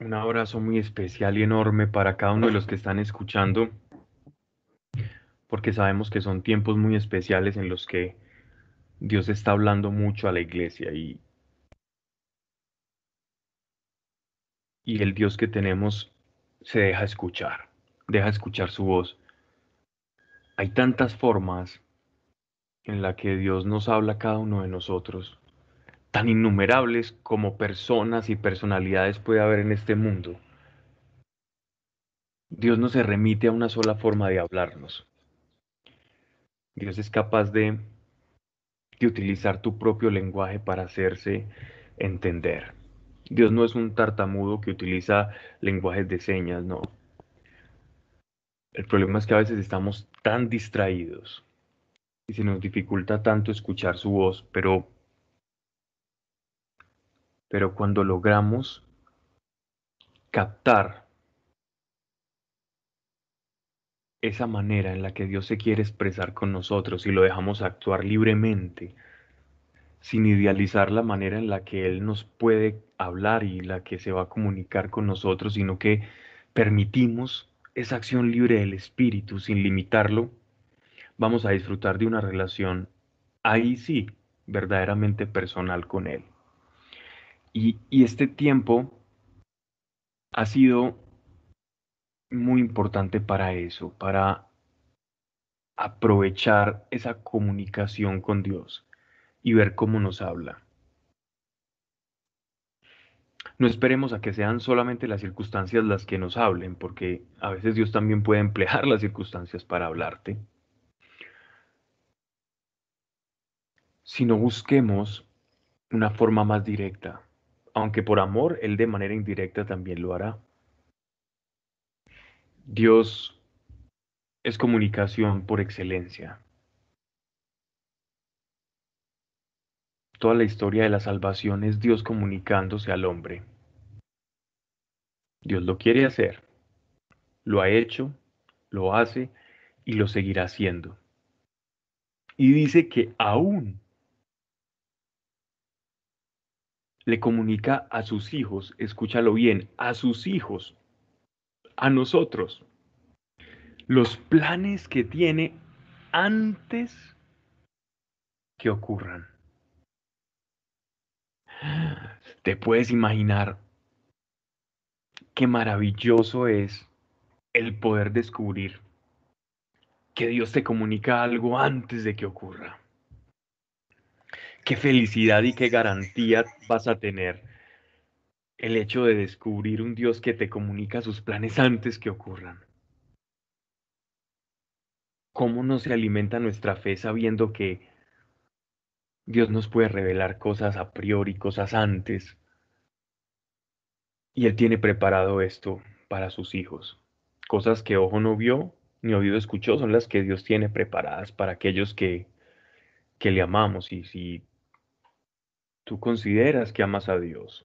un abrazo muy especial y enorme para cada uno de los que están escuchando, porque sabemos que son tiempos muy especiales en los que Dios está hablando mucho a la iglesia y, y el Dios que tenemos se deja escuchar, deja escuchar su voz. Hay tantas formas en la que Dios nos habla a cada uno de nosotros tan innumerables como personas y personalidades puede haber en este mundo. Dios no se remite a una sola forma de hablarnos. Dios es capaz de, de utilizar tu propio lenguaje para hacerse entender. Dios no es un tartamudo que utiliza lenguajes de señas, no. El problema es que a veces estamos tan distraídos y se nos dificulta tanto escuchar su voz, pero pero cuando logramos captar esa manera en la que Dios se quiere expresar con nosotros y lo dejamos actuar libremente, sin idealizar la manera en la que Él nos puede hablar y la que se va a comunicar con nosotros, sino que permitimos esa acción libre del Espíritu sin limitarlo, vamos a disfrutar de una relación ahí sí, verdaderamente personal con Él. Y, este tiempo ha sido muy importante para eso, para aprovechar esa comunicación con Dios y ver cómo nos habla. No esperemos a que sean solamente las circunstancias las que nos hablen, porque a veces Dios también puede emplear las circunstancias para hablarte. Sino busquemos una forma más directa, aunque por amor, Él de manera indirecta también lo hará. Dios es comunicación por excelencia. Toda la historia de la salvación es Dios comunicándose al hombre. Dios lo quiere hacer, lo ha hecho, lo hace y lo seguirá haciendo. Y dice que aún le comunica a sus hijos, escúchalo bien, a sus hijos, a nosotros, los planes que tiene antes que ocurran. Te puedes imaginar qué maravilloso es el poder descubrir que Dios te comunica algo antes de que ocurra qué felicidad y qué garantía vas a tener el hecho de descubrir un Dios que te comunica sus planes antes que ocurran. ¿Cómo no se alimenta nuestra fe sabiendo que Dios nos puede revelar cosas a priori, cosas antes? Y Él tiene preparado esto para sus hijos. Cosas que ojo no vio, ni oído escuchó, son las que Dios tiene preparadas para aquellos que, que le amamos. Y si tú consideras que amas a Dios,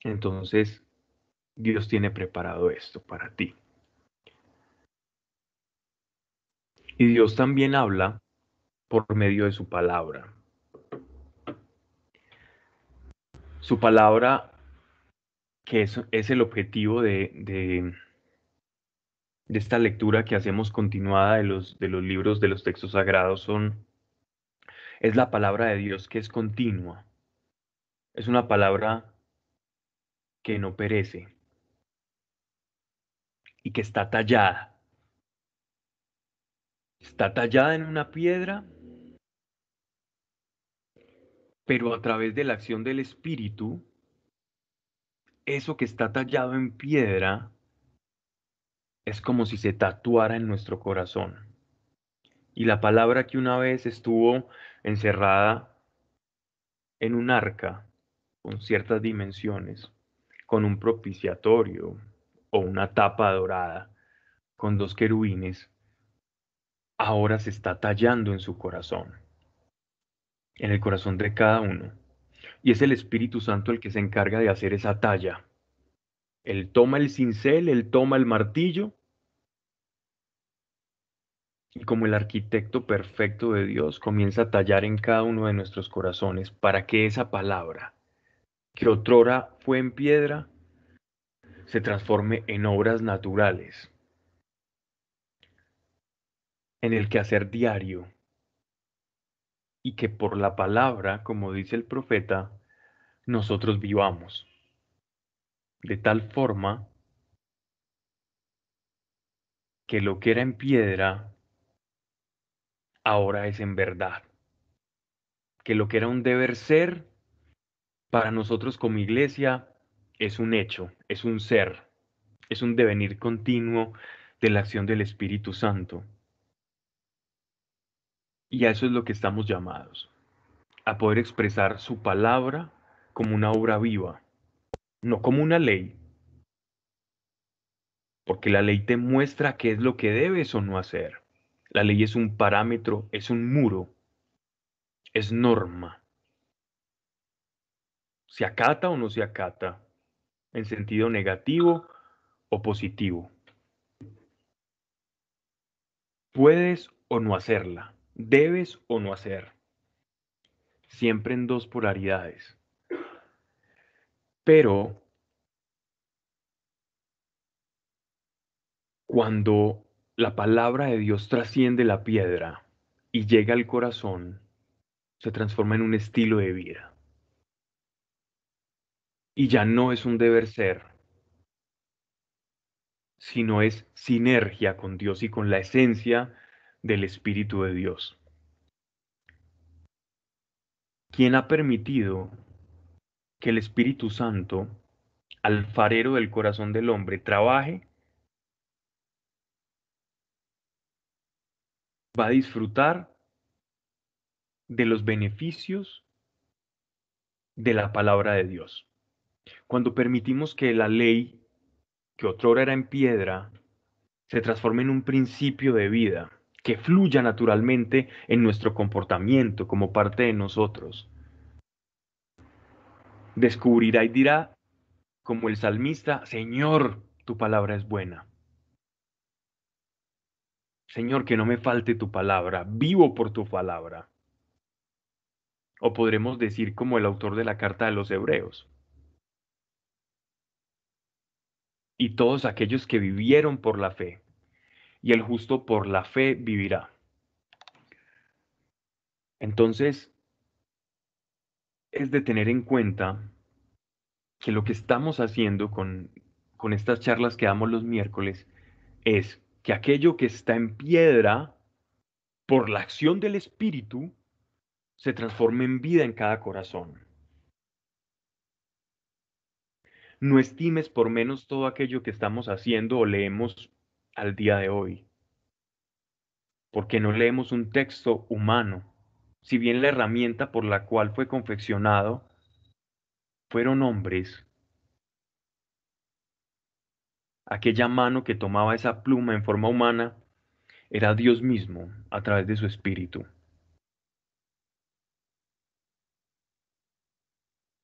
entonces Dios tiene preparado esto para ti. Y Dios también habla por medio de su palabra. Su palabra, que es, el objetivo de, de, de, esta lectura que hacemos continuada de los, de los libros de los textos sagrados, son es la palabra de Dios que es continua. Es una palabra que no perece y que está tallada. Está tallada en una piedra, pero a través de la acción del Espíritu, eso que está tallado en piedra es como si se tatuara en nuestro corazón. Y la palabra que una vez estuvo encerrada en un arca con ciertas dimensiones, con un propiciatorio o una tapa dorada, con dos querubines, ahora se está tallando en su corazón, en el corazón de cada uno. Y es el Espíritu Santo el que se encarga de hacer esa talla. Él toma el cincel, él toma el martillo y como el arquitecto perfecto de Dios comienza a tallar en cada uno de nuestros corazones para que esa palabra, que otrora fue en piedra, se transforme en obras naturales, en el quehacer diario, y que por la palabra, como dice el profeta, nosotros vivamos. De tal forma que lo que era en piedra, ahora es en verdad. Que lo que era un deber ser, para nosotros como iglesia, es un hecho, es un ser, es un devenir continuo de la acción del Espíritu Santo. Y a eso es lo que estamos llamados, a poder expresar su palabra como una obra viva, no como una ley, porque la ley te muestra qué es lo que debes o no hacer. La ley es un parámetro, es un muro, es norma. ¿Se acata o no se acata? En sentido negativo o positivo. Puedes o no hacerla, debes o no hacer. Siempre en dos polaridades. Pero cuando la palabra de Dios trasciende la piedra y llega al corazón, se transforma en un estilo de vida. Y ya no es un deber ser, sino es sinergia con Dios y con la esencia del Espíritu de Dios. ¿Quién ha permitido que el Espíritu Santo, alfarero del corazón del hombre, trabaje va a disfrutar de los beneficios de la palabra de Dios. Cuando permitimos que la ley, que otrora era en piedra, se transforme en un principio de vida, que fluya naturalmente en nuestro comportamiento como parte de nosotros. Descubrirá y dirá, como el salmista, Señor, tu palabra es buena. Señor, que no me falte tu palabra, vivo por tu palabra. O podremos decir como el autor de la carta de los Hebreos. Y todos aquellos que vivieron por la fe, y el justo por la fe vivirá. Entonces, es de tener en cuenta que lo que estamos haciendo con, con estas charlas que damos los miércoles es que aquello que está en piedra, por la acción del Espíritu, se transforme en vida en cada corazón. No estimes por menos todo aquello que estamos haciendo o leemos al día de hoy, porque no leemos un texto humano, si bien la herramienta por la cual fue confeccionado fueron hombres Aquella mano que tomaba esa pluma en forma humana era Dios mismo a través de su espíritu.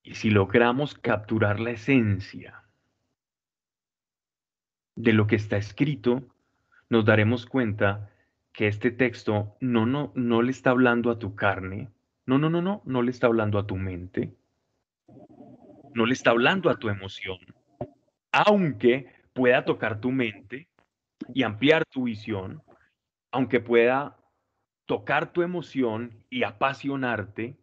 Y si logramos capturar la esencia de lo que está escrito, nos daremos cuenta que este texto no, no, no le está hablando a tu carne, no, no, no, no, no le está hablando a tu mente, no le está hablando a tu emoción, aunque pueda tocar tu mente y ampliar tu visión, aunque pueda tocar tu emoción y apasionarte,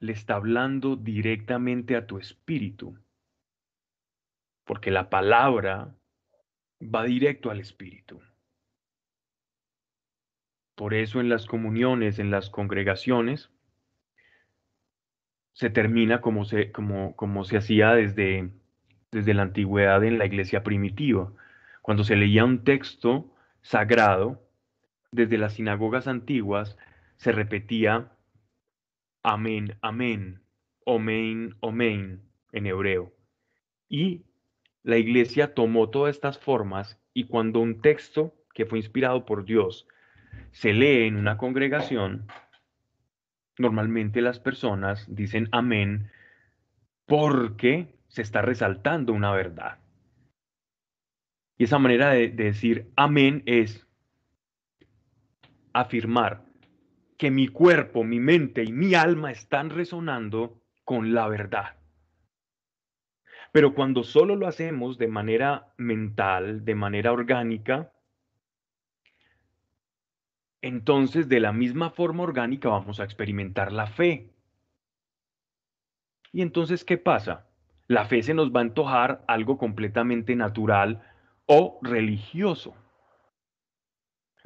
le está hablando directamente a tu espíritu, porque la palabra va directo al espíritu. Por eso en las comuniones, en las congregaciones, se termina como se, como, como se hacía desde desde la antigüedad en la iglesia primitiva. Cuando se leía un texto sagrado, desde las sinagogas antiguas se repetía amén, amén, omein, omein en hebreo. Y la iglesia tomó todas estas formas y cuando un texto que fue inspirado por Dios se lee en una congregación, normalmente las personas dicen amén porque se está resaltando una verdad. Y esa manera de, decir amén es afirmar que mi cuerpo, mi mente y mi alma están resonando con la verdad. Pero cuando solo lo hacemos de manera mental, de manera orgánica, entonces de la misma forma orgánica vamos a experimentar la fe. Y entonces, ¿qué pasa? La fe se nos va a antojar algo completamente natural o religioso.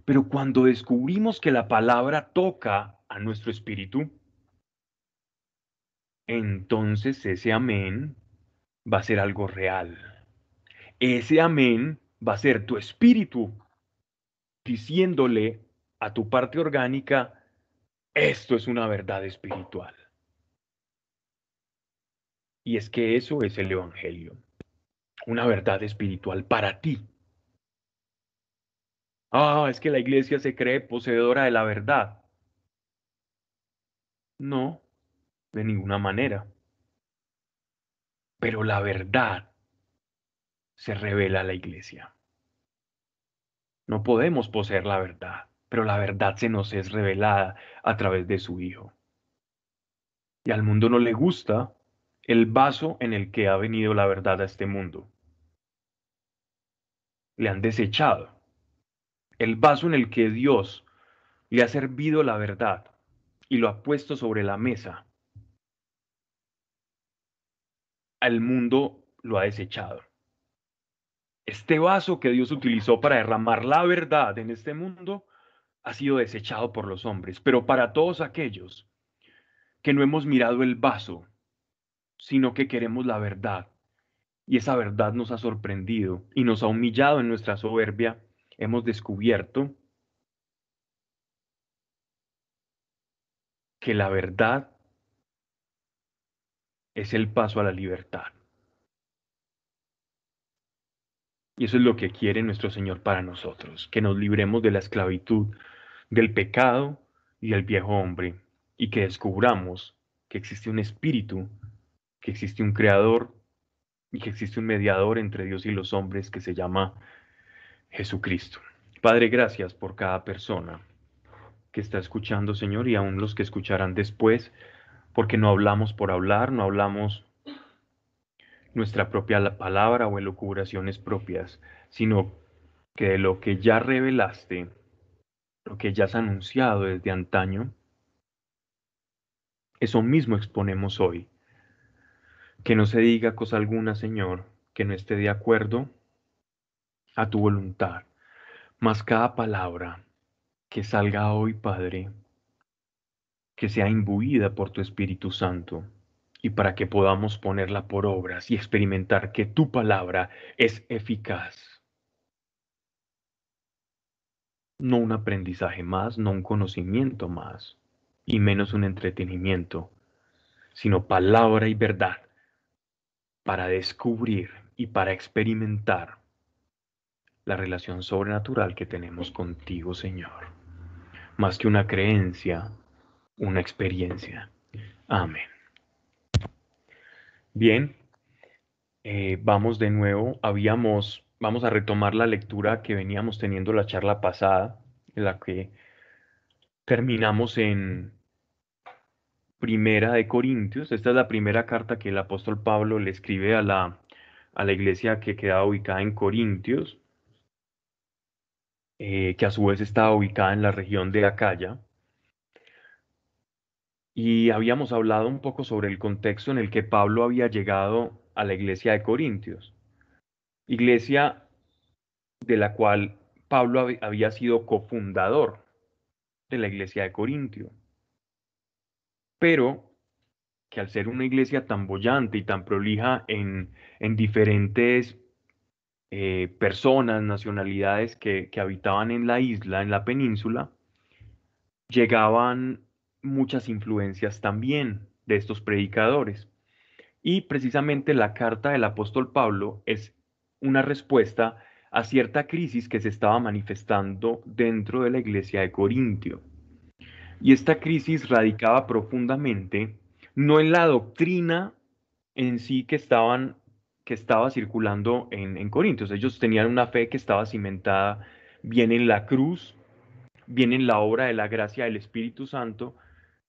Pero cuando descubrimos que la palabra toca a nuestro espíritu, entonces ese amén va a ser algo real. Ese amén va a ser tu espíritu diciéndole a tu parte orgánica, esto es una verdad espiritual. Y es que eso es el Evangelio, una verdad espiritual para ti. Ah, es que la iglesia se cree poseedora de la verdad. No, de ninguna manera. Pero la verdad se revela a la iglesia. No podemos poseer la verdad pero la verdad se nos es revelada a través de su Hijo. Y al mundo no le gusta el vaso en el que ha venido la verdad a este mundo. Le han desechado. El vaso en el que Dios le ha servido la verdad y lo ha puesto sobre la mesa. Al mundo lo ha desechado. Este vaso que Dios utilizó para derramar la verdad en este mundo ha sido desechado por los hombres, pero para todos aquellos que no hemos mirado el vaso, sino que queremos la verdad, y esa verdad nos ha sorprendido y nos ha humillado en nuestra soberbia, hemos descubierto que la verdad es el paso a la libertad. Y eso es lo que quiere nuestro Señor para nosotros, que nos libremos de la esclavitud del pecado y del viejo hombre, y que descubramos que existe un espíritu, que existe un creador y que existe un mediador entre Dios y los hombres que se llama Jesucristo. Padre, gracias por cada persona que está escuchando, Señor, y aún los que escucharán después, porque no hablamos por hablar, no hablamos nuestra propia palabra o elucubraciones propias, sino que de lo que ya revelaste, lo que ya has anunciado desde antaño, eso mismo exponemos hoy. Que no se diga cosa alguna, Señor, que no esté de acuerdo a tu voluntad, mas cada palabra que salga hoy, Padre, que sea imbuida por tu Espíritu Santo y para que podamos ponerla por obras y experimentar que tu palabra es eficaz. No un aprendizaje más, no un conocimiento más, y menos un entretenimiento, sino palabra y verdad para descubrir y para experimentar la relación sobrenatural que tenemos contigo, Señor. Más que una creencia, una experiencia. Amén. Bien, eh, vamos de nuevo. Habíamos vamos a retomar la lectura que veníamos teniendo la charla pasada, en la que terminamos en Primera de Corintios. Esta es la primera carta que el apóstol Pablo le escribe a la, a la iglesia que queda ubicada en Corintios, eh, que a su vez estaba ubicada en la región de Acaya. Y habíamos hablado un poco sobre el contexto en el que Pablo había llegado a la iglesia de Corintios iglesia de la cual Pablo había sido cofundador de la iglesia de Corintio, pero que al ser una iglesia tan bollante y tan prolija en, en diferentes eh, personas, nacionalidades que, que habitaban en la isla, en la península, llegaban muchas influencias también de estos predicadores. Y precisamente la carta del apóstol Pablo es una respuesta a cierta crisis que se estaba manifestando dentro de la iglesia de Corintio. Y esta crisis radicaba profundamente no en la doctrina en sí que, estaban, que estaba circulando en, en Corintios. Ellos tenían una fe que estaba cimentada bien en la cruz, bien en la obra de la gracia del Espíritu Santo,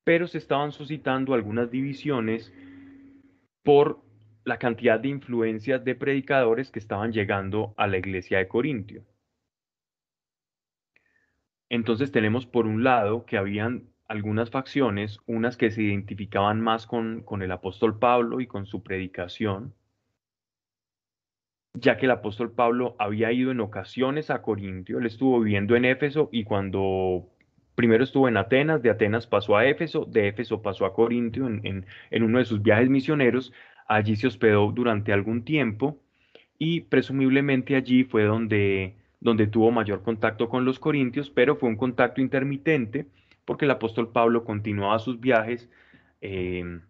pero se estaban suscitando algunas divisiones por la cantidad de influencias de predicadores que estaban llegando a la iglesia de Corintio. Entonces tenemos por un lado que habían algunas facciones, unas que se identificaban más con, con el apóstol Pablo y con su predicación, ya que el apóstol Pablo había ido en ocasiones a Corintio, él estuvo viviendo en Éfeso y cuando primero estuvo en Atenas, de Atenas pasó a Éfeso, de Éfeso pasó a Corintio en, en, uno de sus viajes misioneros, allí se hospedó durante algún tiempo y presumiblemente allí fue donde, donde tuvo mayor contacto con los corintios, pero fue un contacto intermitente porque el apóstol Pablo continuaba sus viajes, eh,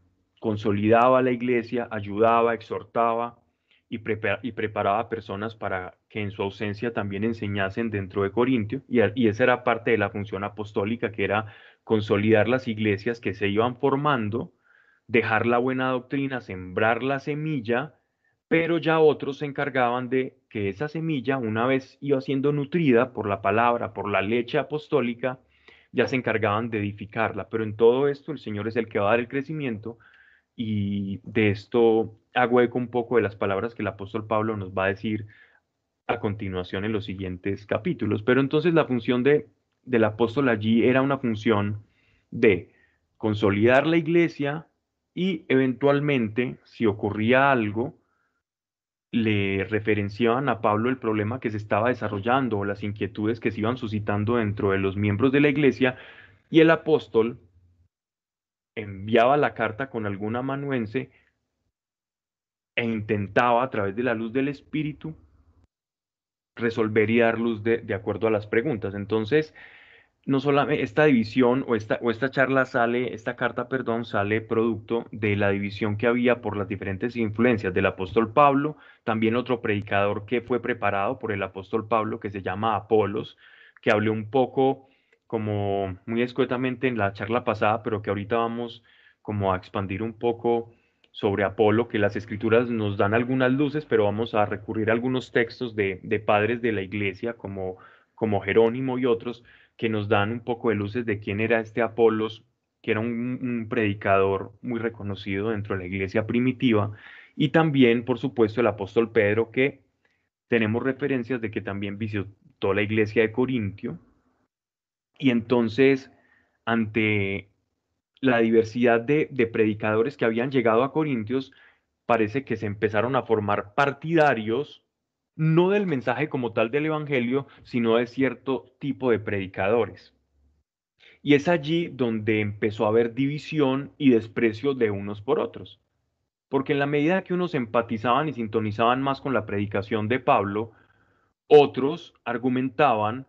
consolidaba la iglesia, ayudaba, exhortaba y, y, preparaba personas para que en su ausencia también enseñasen dentro de Corintio. Y, y esa era parte de la función apostólica, que era consolidar las iglesias que se iban formando, dejar la buena doctrina, sembrar la semilla, pero ya otros se encargaban de que esa semilla, una vez iba siendo nutrida por la palabra, por la leche apostólica, ya se encargaban de edificarla, pero en todo esto el Señor es el que va a dar el crecimiento y de esto hago eco un poco de las palabras que el apóstol Pablo nos va a decir a continuación en los siguientes capítulos. Pero entonces la función de, del apóstol allí era una función de consolidar la iglesia y eventualmente, si ocurría algo, le referenciaban a Pablo el problema que se estaba desarrollando o las inquietudes que se iban suscitando dentro de los miembros de la iglesia y el apóstol enviaba la carta con algún amanuense e intentaba a través de la luz del Espíritu resolver y dar luz de, de acuerdo a las preguntas. Entonces, no solamente esta división o esta, o esta charla sale, esta carta, perdón, sale producto de la división que había por las diferentes influencias del apóstol Pablo, también otro predicador que fue preparado por el apóstol Pablo que se llama Apolos, que hablé un poco como muy escuetamente en la charla pasada, pero que ahorita vamos como a expandir un poco sobre Apolo, que las escrituras nos dan algunas luces, pero vamos a recurrir a algunos textos de, de padres de la iglesia como, como Jerónimo y otros, que nos dan un poco de luces de quién era este Apolos, que era un, predicador muy reconocido dentro de la iglesia primitiva, y también, por supuesto, el apóstol Pedro, que tenemos referencias de que también visitó la iglesia de Corintio, y entonces, ante la diversidad de, de predicadores que habían llegado a Corintios, parece que se empezaron a formar partidarios no del mensaje como tal del Evangelio, sino de cierto tipo de predicadores. Y es allí donde empezó a haber división y desprecio de unos por otros. Porque en la medida que unos empatizaban y sintonizaban más con la predicación de Pablo, otros argumentaban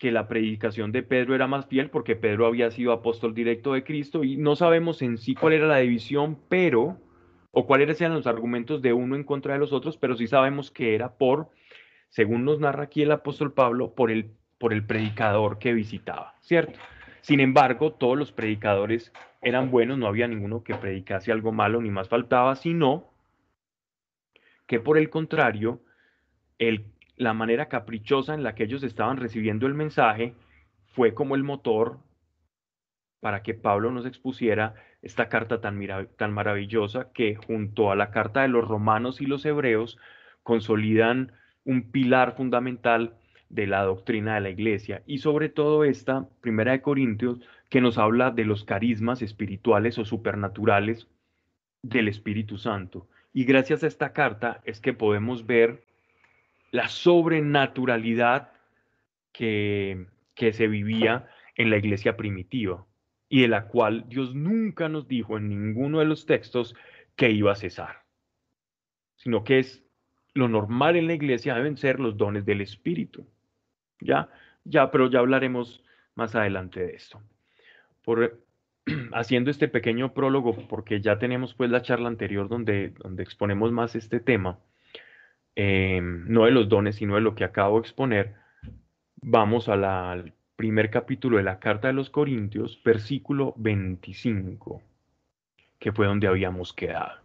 que la predicación de Pedro era más fiel porque Pedro había sido apóstol directo de Cristo y no sabemos en sí cuál era la división, pero o cuáles eran los argumentos de uno en contra de los otros, pero sí sabemos que era por, según nos narra aquí el apóstol Pablo, por el, por el predicador que visitaba, ¿cierto? Sin embargo, todos los predicadores eran buenos, no había ninguno que predicase algo malo, ni más faltaba, sino que por el contrario, el, la manera caprichosa en la que ellos estaban recibiendo el mensaje fue como el motor para que Pablo nos expusiera esta carta tan, tan maravillosa que junto a la carta de los romanos y los hebreos consolidan un pilar fundamental de la doctrina de la iglesia y sobre todo esta primera de Corintios que nos habla de los carismas espirituales o supernaturales del Espíritu Santo. Y gracias a esta carta es que podemos ver la sobrenaturalidad que, que se vivía en la iglesia primitiva y de la cual Dios nunca nos dijo en ninguno de los textos que iba a cesar, sino que es lo normal en la iglesia deben ser los dones del Espíritu. Ya, ya, pero ya hablaremos más adelante de esto. Por, haciendo este pequeño prólogo, porque ya tenemos pues la charla anterior donde, donde exponemos más este tema, em, no de los dones, sino de lo que acabo de exponer, vamos a la, primer capítulo de la carta de los Corintios, versículo 25, que fue donde habíamos quedado.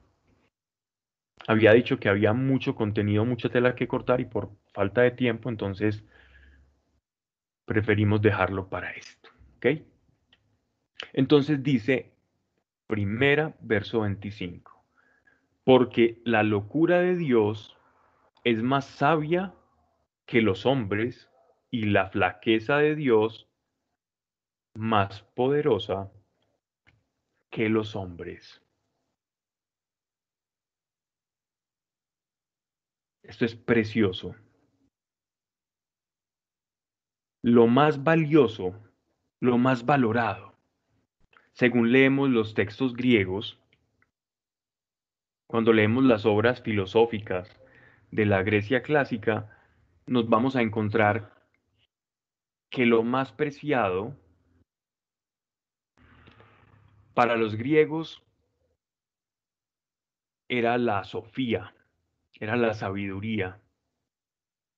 Había dicho que había mucho contenido, mucha tela que cortar y por falta de tiempo, entonces preferimos dejarlo para esto. ¿Ok? Entonces dice, primera, verso 25. porque la locura de Dios es más sabia que los hombres y la flaqueza de Dios más poderosa que los hombres. Esto es precioso. Lo más valioso, lo más valorado, según leemos los textos griegos, cuando leemos las obras filosóficas de la Grecia clásica, nos vamos a encontrar que lo más preciado para los griegos era la sofía, era la sabiduría.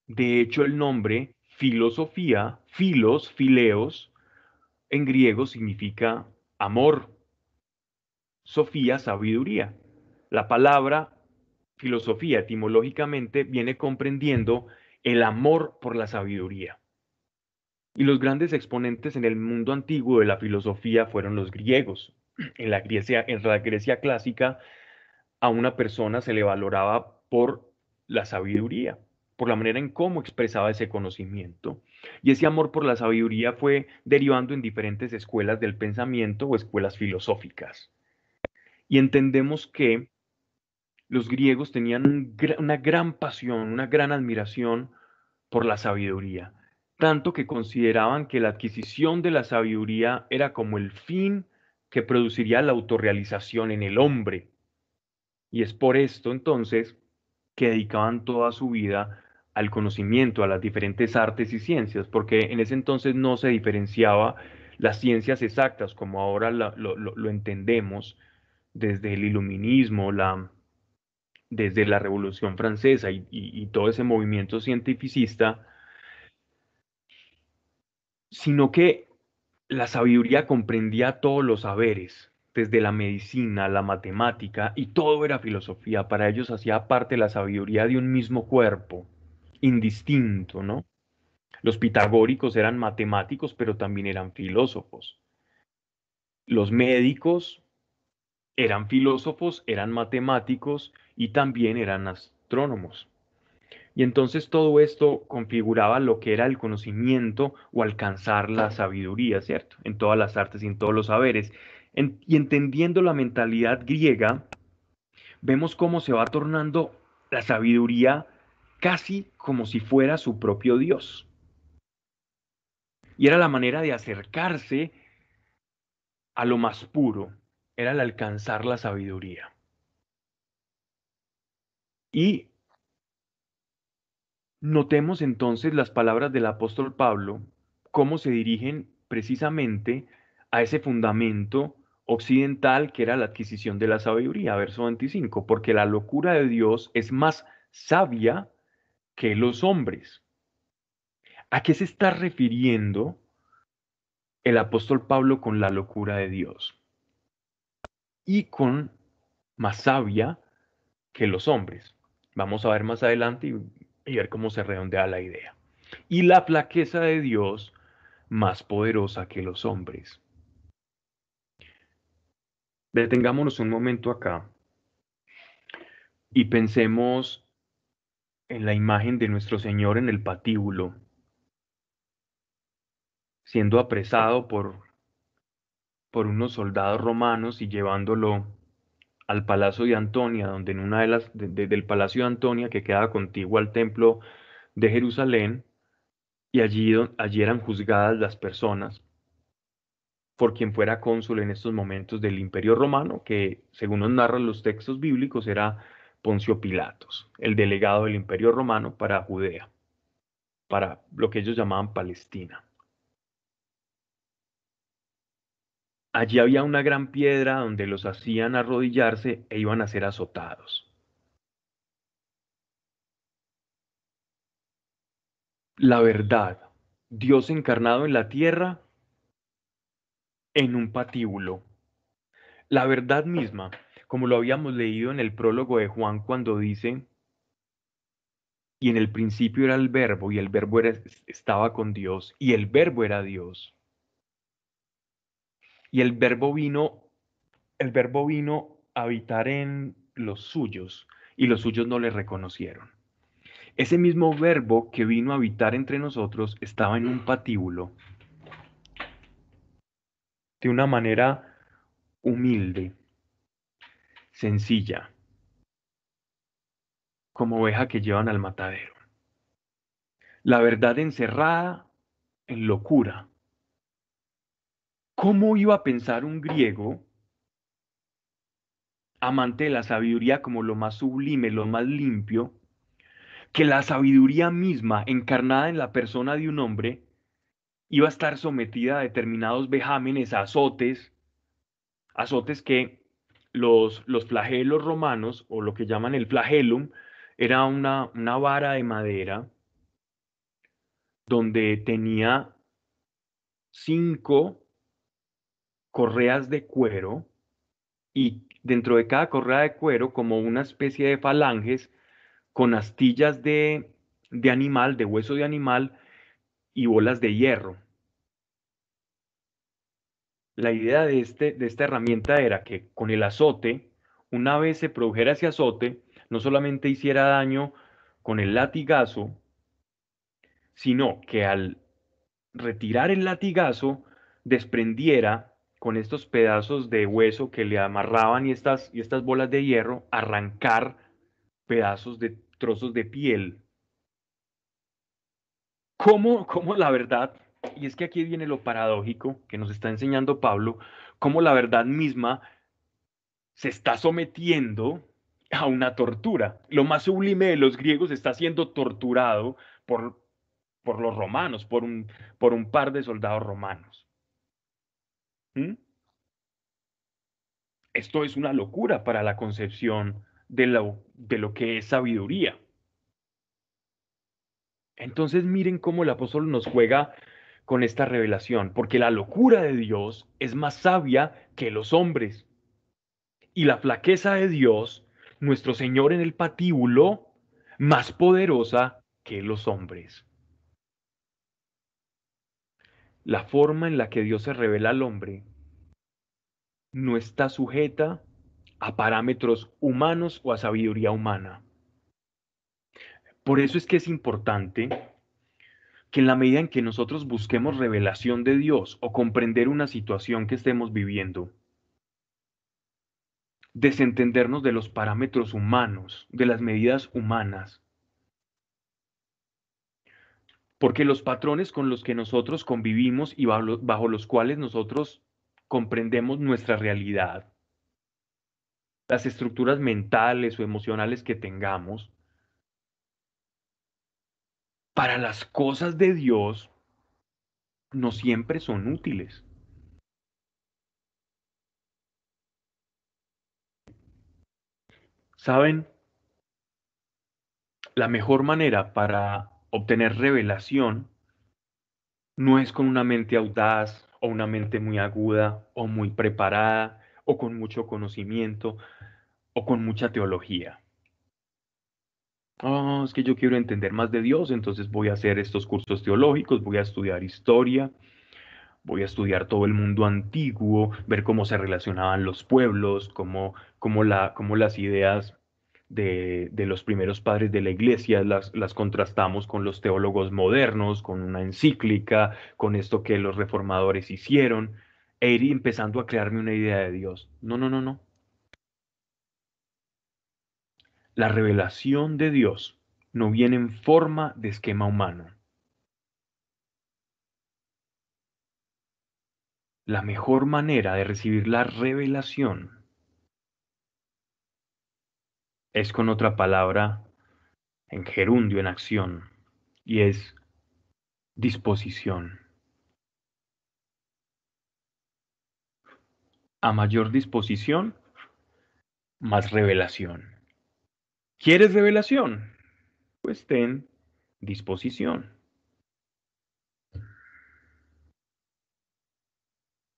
De hecho, el nombre filosofía, filos, fileos, en griego significa amor. Sofía, sabiduría. La palabra filosofía etimológicamente viene comprendiendo el amor por la sabiduría. Y los grandes exponentes en el mundo antiguo de la filosofía fueron los griegos. En la Grecia, en la Grecia clásica, a una persona se le valoraba por la sabiduría, por la manera en cómo expresaba ese conocimiento. Y ese amor por la sabiduría fue derivando en diferentes escuelas del pensamiento o escuelas filosóficas. Y entendemos que los griegos tenían una gran pasión, una gran admiración por la sabiduría, tanto que consideraban que la adquisición de la sabiduría era como el fin que produciría la autorrealización en el hombre. Y es por esto entonces que dedicaban toda su vida al conocimiento, a las diferentes artes y ciencias, porque en ese entonces no se diferenciaba las ciencias exactas como ahora lo, entendemos desde el iluminismo, desde la Revolución Francesa y, todo ese movimiento cientificista, sino que la sabiduría comprendía todos los saberes, desde la medicina, la matemática, y todo era filosofía. Para ellos hacía parte la sabiduría de un mismo cuerpo, indistinto, ¿no? Los pitagóricos eran matemáticos, pero también eran filósofos. Los médicos eran filósofos, eran matemáticos y también eran astrónomos. Y entonces todo esto configuraba lo que era el conocimiento o alcanzar la sabiduría, ¿cierto? En todas las artes y en todos los saberes. y entendiendo la mentalidad griega, vemos cómo se va tornando la sabiduría casi como si fuera su propio Dios. Y era la manera de acercarse a lo más puro, era el alcanzar la sabiduría. Y notemos entonces las palabras del apóstol Pablo, cómo se dirigen precisamente a ese fundamento occidental que era la adquisición de la sabiduría, verso 25, porque la locura de Dios es más sabia que los hombres. ¿A qué se está refiriendo el apóstol Pablo con la locura de Dios? Y con más sabia que los hombres. Vamos a ver más adelante ver cómo se redondea la idea. Y la flaqueza de Dios más poderosa que los hombres. Detengámonos un momento acá y pensemos en la imagen de nuestro Señor en el patíbulo, siendo apresado por, por unos soldados romanos y llevándolo al Palacio de Antonia, donde en una de las, del Palacio de Antonia, que queda contiguo al Templo de Jerusalén, y allí, allí eran juzgadas las personas por quien fuera cónsul en estos momentos del Imperio Romano, que según nos narran los textos bíblicos era Poncio Pilatos, el delegado del Imperio Romano para Judea, para lo que ellos llamaban Palestina. Allí había una gran piedra donde los hacían arrodillarse e iban a ser azotados. La verdad, Dios encarnado en la tierra en un patíbulo. La verdad misma, como lo habíamos leído en el prólogo de Juan cuando dice, y en el principio era el verbo, y el verbo estaba con Dios, y el verbo era Dios. Y el verbo vino, el verbo vino a habitar en los suyos y los suyos no le reconocieron. Ese mismo verbo que vino a habitar entre nosotros estaba en un patíbulo de una manera humilde, sencilla, como oveja que llevan al matadero. La verdad encerrada en locura. ¿Cómo iba a pensar un griego, amante de la sabiduría como lo más sublime, lo más limpio, que la sabiduría misma, encarnada en la persona de un hombre, iba a estar sometida a determinados vejámenes, azotes, azotes que los, los flagelos romanos, o lo que llaman el flagelum, era una, una vara de madera donde tenía cinco correas de cuero y dentro de cada correa de cuero como una especie de falanges con astillas de, de animal, de hueso de animal y bolas de hierro. La idea de, este, de esta herramienta era que con el azote, una vez se produjera ese azote, no solamente hiciera daño con el latigazo, sino que al retirar el latigazo desprendiera con estos pedazos de hueso que le amarraban y estas, y estas bolas de hierro, arrancar pedazos de trozos de piel. ¿Cómo, cómo la verdad, y es que aquí viene lo paradójico que nos está enseñando Pablo, cómo la verdad misma se está sometiendo a una tortura. Lo más sublime de los griegos está siendo torturado por, por los romanos, por un, por un par de soldados romanos. ¿Mm? Esto es una locura para la concepción de lo, de lo que es sabiduría. Entonces miren cómo el apóstol nos juega con esta revelación, porque la locura de Dios es más sabia que los hombres. Y la flaqueza de Dios, nuestro Señor en el patíbulo, más poderosa que los hombres. La forma en la que Dios se revela al hombre no está sujeta a parámetros humanos o a sabiduría humana. Por eso es que es importante que en la medida en que nosotros busquemos revelación de Dios o comprender una situación que estemos viviendo, desentendernos de los parámetros humanos, de las medidas humanas. Porque los patrones con los que nosotros convivimos y bajo, los cuales nosotros comprendemos nuestra realidad, las estructuras mentales o emocionales que tengamos, para las cosas de Dios no siempre son útiles. ¿Saben? La mejor manera para obtener revelación no es con una mente audaz o una mente muy aguda o muy preparada o con mucho conocimiento o con mucha teología. Oh, es que yo quiero entender más de Dios, entonces voy a hacer estos cursos teológicos, voy a estudiar historia, voy a estudiar todo el mundo antiguo, ver cómo se relacionaban los pueblos, cómo, cómo, la, cómo las ideas de, de, los primeros padres de la iglesia las, las contrastamos con los teólogos modernos, con una encíclica, con esto que los reformadores hicieron, e ir empezando a crearme una idea de Dios. No, no, no, no. La revelación de Dios no viene en forma de esquema humano. La mejor manera de recibir la revelación es con otra palabra en gerundio, en acción, y es disposición. A mayor disposición, más revelación. ¿Quieres revelación? Pues ten disposición.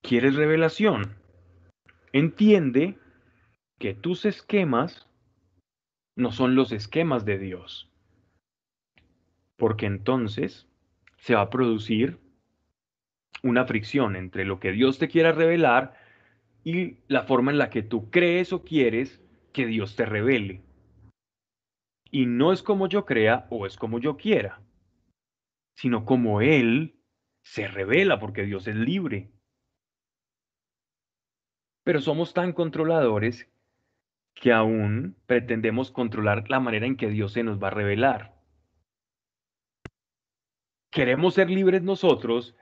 ¿Quieres revelación? Entiende que tus esquemas no son los esquemas de Dios. Porque entonces se va a producir una fricción entre lo que Dios te quiera revelar y la forma en la que tú crees o quieres que Dios te revele. Y no es como yo crea o es como yo quiera, sino como Él se revela porque Dios es libre. Pero somos tan controladores que aún pretendemos controlar la manera en que Dios se nos va a revelar. Queremos ser libres nosotros,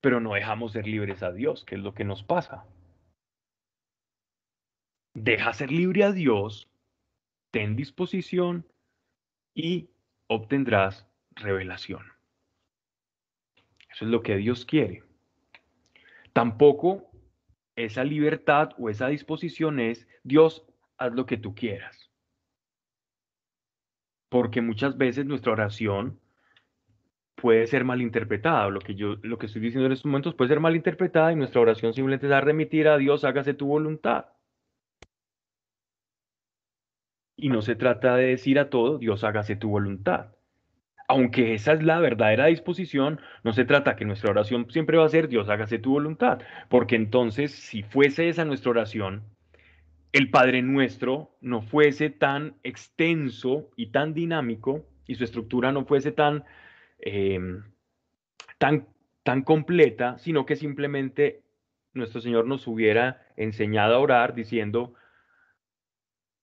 pero no dejamos ser libres a Dios, que es lo que nos pasa. Deja ser libre a Dios, ten disposición y obtendrás revelación. Eso es lo que Dios quiere. Tampoco esa libertad o esa disposición es, Dios, haz lo que tú quieras. Porque muchas veces nuestra oración puede ser malinterpretada. Lo que yo lo que estoy diciendo en estos momentos puede ser malinterpretada y nuestra oración simplemente es a remitir a Dios, hágase tu voluntad. Y no se trata de decir a todo, Dios hágase tu voluntad. Aunque esa es la verdadera disposición, no se trata que nuestra oración siempre va a ser Dios hágase tu voluntad, porque entonces si fuese esa nuestra oración, el Padre nuestro no fuese tan extenso y tan dinámico y su estructura no fuese tan, em, tan, tan completa, sino que simplemente nuestro Señor nos hubiera enseñado a orar diciendo,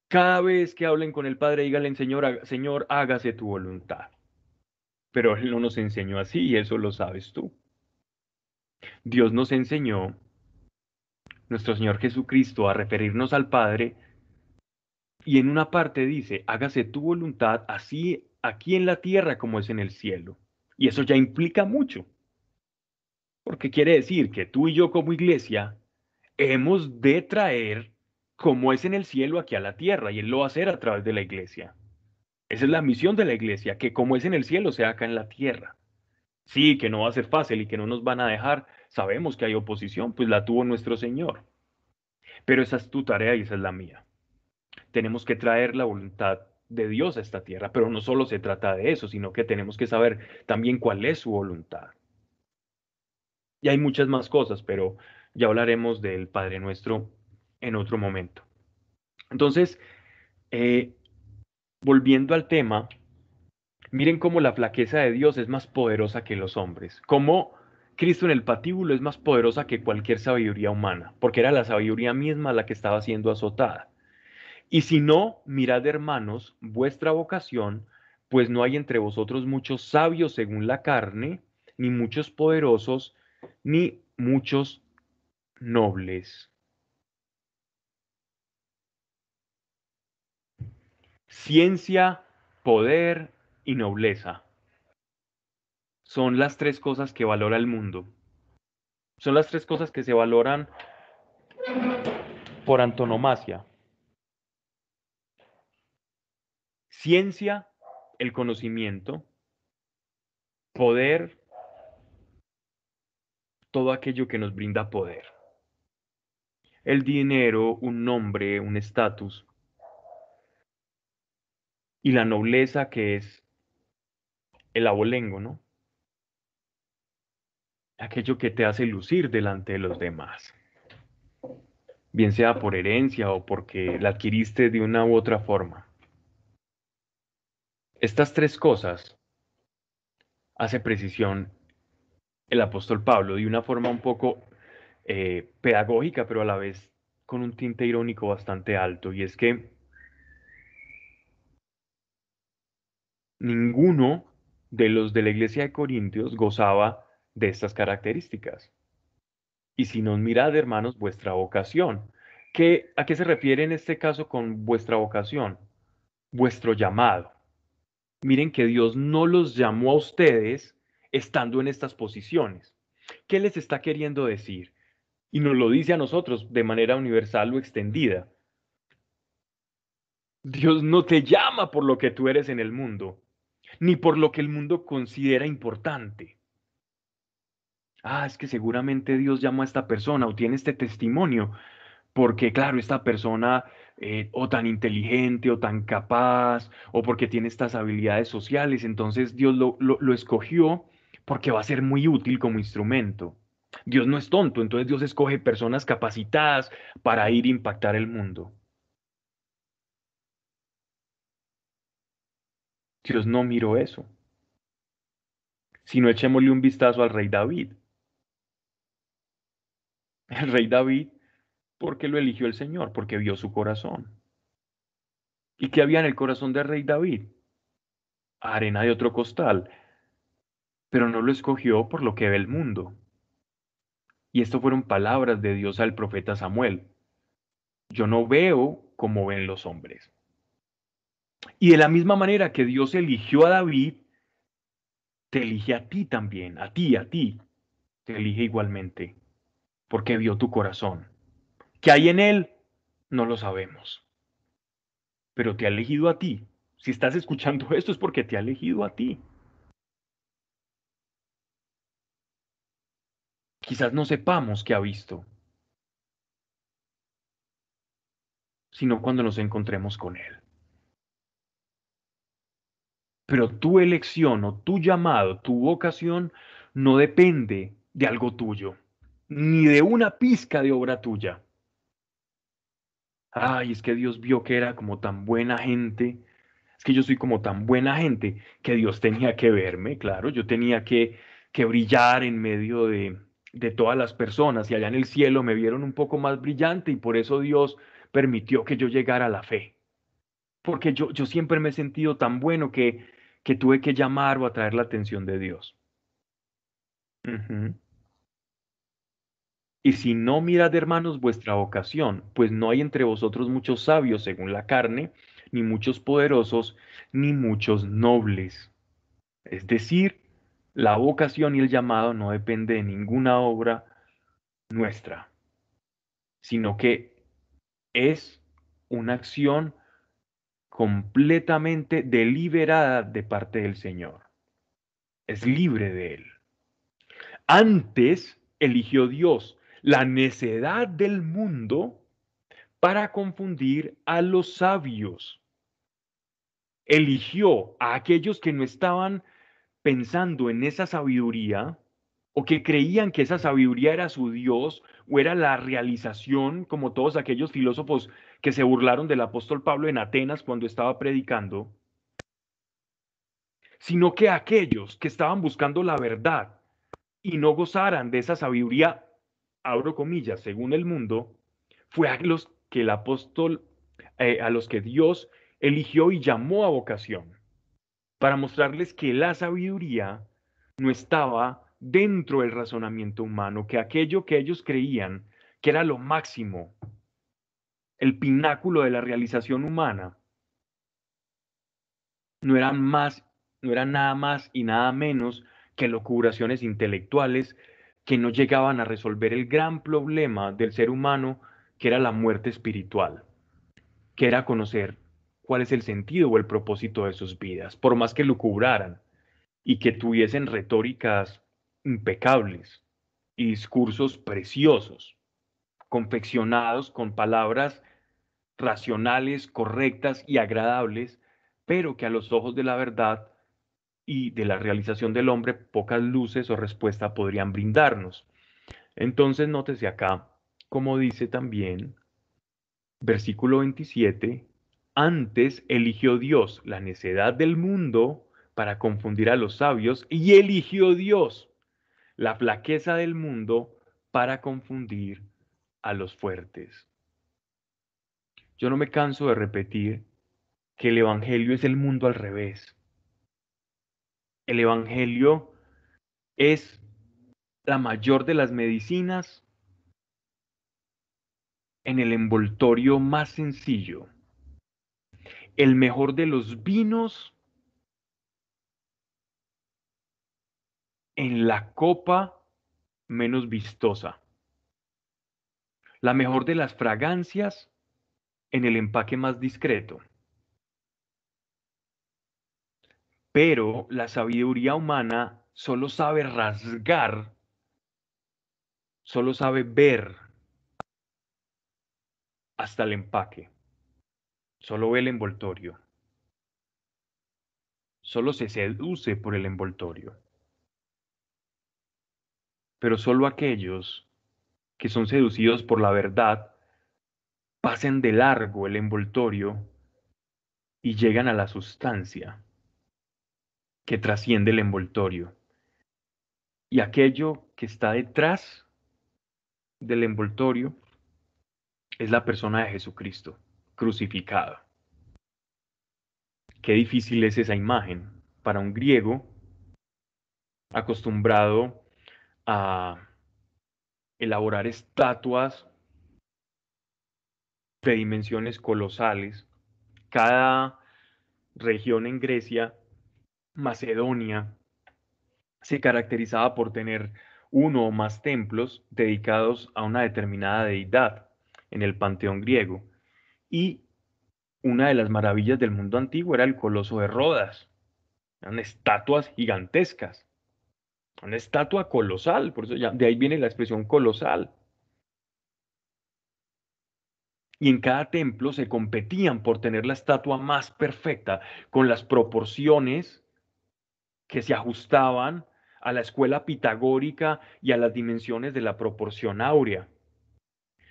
cada vez que hablen con el Padre, díganle, Señor, Señor, hágase tu voluntad. Pero Él no nos enseñó así y eso lo sabes tú. Dios nos enseñó nuestro Señor Jesucristo a referirnos al Padre y en una parte dice, hágase tu voluntad así aquí en la tierra como es en el cielo. Y eso ya implica mucho. Porque quiere decir que tú y yo como iglesia hemos de traer como es en el cielo aquí a la tierra y Él lo va a hacer a través de la iglesia. Esa es la misión de la iglesia, que como es en el cielo sea acá en la tierra. Sí, que no va a ser fácil y que no nos van a dejar Sabemos que hay oposición, pues la tuvo nuestro Señor. Pero esa es tu tarea y esa es la mía. Tenemos que traer la voluntad de Dios a esta tierra, pero no solo se trata de eso, sino que tenemos que saber también cuál es su voluntad. Y hay muchas más cosas, pero ya hablaremos del Padre Nuestro en otro momento. Entonces, eh, volviendo al tema, miren cómo la flaqueza de Dios es más poderosa que los hombres, cómo Cristo en el patíbulo es más poderosa que cualquier sabiduría humana, porque era la sabiduría misma la que estaba siendo azotada. Y si no, mirad hermanos, vuestra vocación, pues no hay entre vosotros muchos sabios según la carne, ni muchos poderosos, ni muchos nobles. Ciencia, poder y nobleza son las tres cosas que valora el mundo. Son las tres cosas que se valoran por antonomasia. Ciencia, el conocimiento, poder, todo aquello que nos brinda poder. El dinero, un nombre, un estatus. Y la nobleza que es el abolengo, ¿no? Aquello que te hace lucir delante de los demás, bien sea por herencia o porque la adquiriste de una u otra forma. Estas tres cosas hace precisión el apóstol Pablo de una forma un poco eh, pedagógica, pero a la vez con un tinte irónico bastante alto, y es que ninguno de los de la iglesia de Corintios gozaba de estas características. Y si nos mirad, hermanos, vuestra vocación. ¿Qué, ¿A qué se refiere en este caso con vuestra vocación? Vuestro llamado. Miren que Dios no los llamó a ustedes estando en estas posiciones. ¿Qué les está queriendo decir? Y nos lo dice a nosotros de manera universal o extendida. Dios no te llama por lo que tú eres en el mundo, ni por lo que el mundo considera importante ah, es que seguramente Dios llamó a esta persona o tiene este testimonio, porque claro, esta persona eh, o tan inteligente o tan capaz o porque tiene estas habilidades sociales, entonces Dios lo, lo, lo escogió porque va a ser muy útil como instrumento. Dios no es tonto, entonces Dios escoge personas capacitadas para ir a impactar el mundo. Dios no miró eso. Si no echémosle un vistazo al rey David, el rey David, porque lo eligió el Señor, porque vio su corazón. ¿Y qué había en el corazón del rey David? Arena de otro costal. Pero no lo escogió por lo que ve el mundo. Y esto fueron palabras de Dios al profeta Samuel. Yo no veo como ven los hombres. Y de la misma manera que Dios eligió a David, te elige a ti también, a ti, a ti, te elige igualmente, porque vio tu corazón. ¿Qué hay en él? No lo sabemos. Pero te ha elegido a ti. Si estás escuchando esto es porque te ha elegido a ti. Quizás no sepamos qué ha visto, sino cuando nos encontremos con Él. Pero tu elección o tu llamado, tu vocación, no depende de algo tuyo, ni de una pizca de obra tuya. Ay, es que Dios vio que era como tan buena gente, es que yo soy como tan buena gente que Dios tenía que verme, claro, yo tenía que, que brillar en medio de, de todas las personas y allá en el cielo me vieron un poco más brillante y por eso Dios permitió que yo llegara a la fe. Porque yo, yo siempre me he sentido tan bueno que, que tuve que llamar o atraer la atención de Dios. Y si no mirad, hermanos, vuestra vocación, pues no hay entre vosotros muchos sabios según la carne, ni muchos poderosos, ni muchos nobles. Es decir, la vocación y el llamado no depende de ninguna obra nuestra, sino que es una acción completamente deliberada de parte del Señor. Es libre de Él. Antes eligió Dios la necedad del mundo para confundir a los sabios. Eligió a aquellos que no estaban pensando en esa sabiduría o que creían que esa sabiduría era su Dios o era la realización, como todos aquellos filósofos que se burlaron del apóstol Pablo en Atenas cuando estaba predicando, sino que aquellos que estaban buscando la verdad y no gozaran de esa sabiduría, abro comillas, según el mundo, fue a los que el apóstol, eh, a los que Dios eligió y llamó a vocación, para mostrarles que la sabiduría no estaba dentro del razonamiento humano, que aquello que ellos creían que era lo máximo, el pináculo de la realización humana, no eran más, no eran nada más y nada menos que locuraciones intelectuales que no llegaban a resolver el gran problema del ser humano, que era la muerte espiritual, que era conocer cuál es el sentido o el propósito de sus vidas, por más que lucubraran y que tuviesen retóricas impecables y discursos preciosos, confeccionados con palabras racionales, correctas y agradables, pero que a los ojos de la verdad y de la realización del hombre pocas luces o respuesta podrían brindarnos. Entonces, nótese acá, como dice también, versículo 27, antes eligió Dios la necedad del mundo para confundir a los sabios y eligió Dios la flaqueza del mundo para confundir a los fuertes. Yo no me canso de repetir que el Evangelio es el mundo al revés. El Evangelio es la mayor de las medicinas en el envoltorio más sencillo. El mejor de los vinos en la copa menos vistosa. La mejor de las fragancias en el empaque más discreto. Pero la sabiduría humana solo sabe rasgar, solo sabe ver hasta el empaque. Solo ve el envoltorio. Solo se seduce por el envoltorio pero solo aquellos que son seducidos por la verdad pasen de largo el envoltorio y llegan a la sustancia, que trasciende el envoltorio. Y aquello que está detrás del envoltorio es la persona de Jesucristo, crucificado. Qué difícil es esa imagen para un griego acostumbrado a elaborar estatuas de dimensiones colosales. Cada región en Grecia, Macedonia, se caracterizaba por tener uno o más templos dedicados a una determinada deidad en el panteón griego. Y una de las maravillas del mundo antiguo era el coloso de Rodas. Eran estatuas gigantescas. Una estatua colosal, por eso ya, de ahí viene la expresión colosal. Y en cada templo se competían por tener la estatua más perfecta, con las proporciones que se ajustaban a la escuela pitagórica y a las dimensiones de la proporción áurea.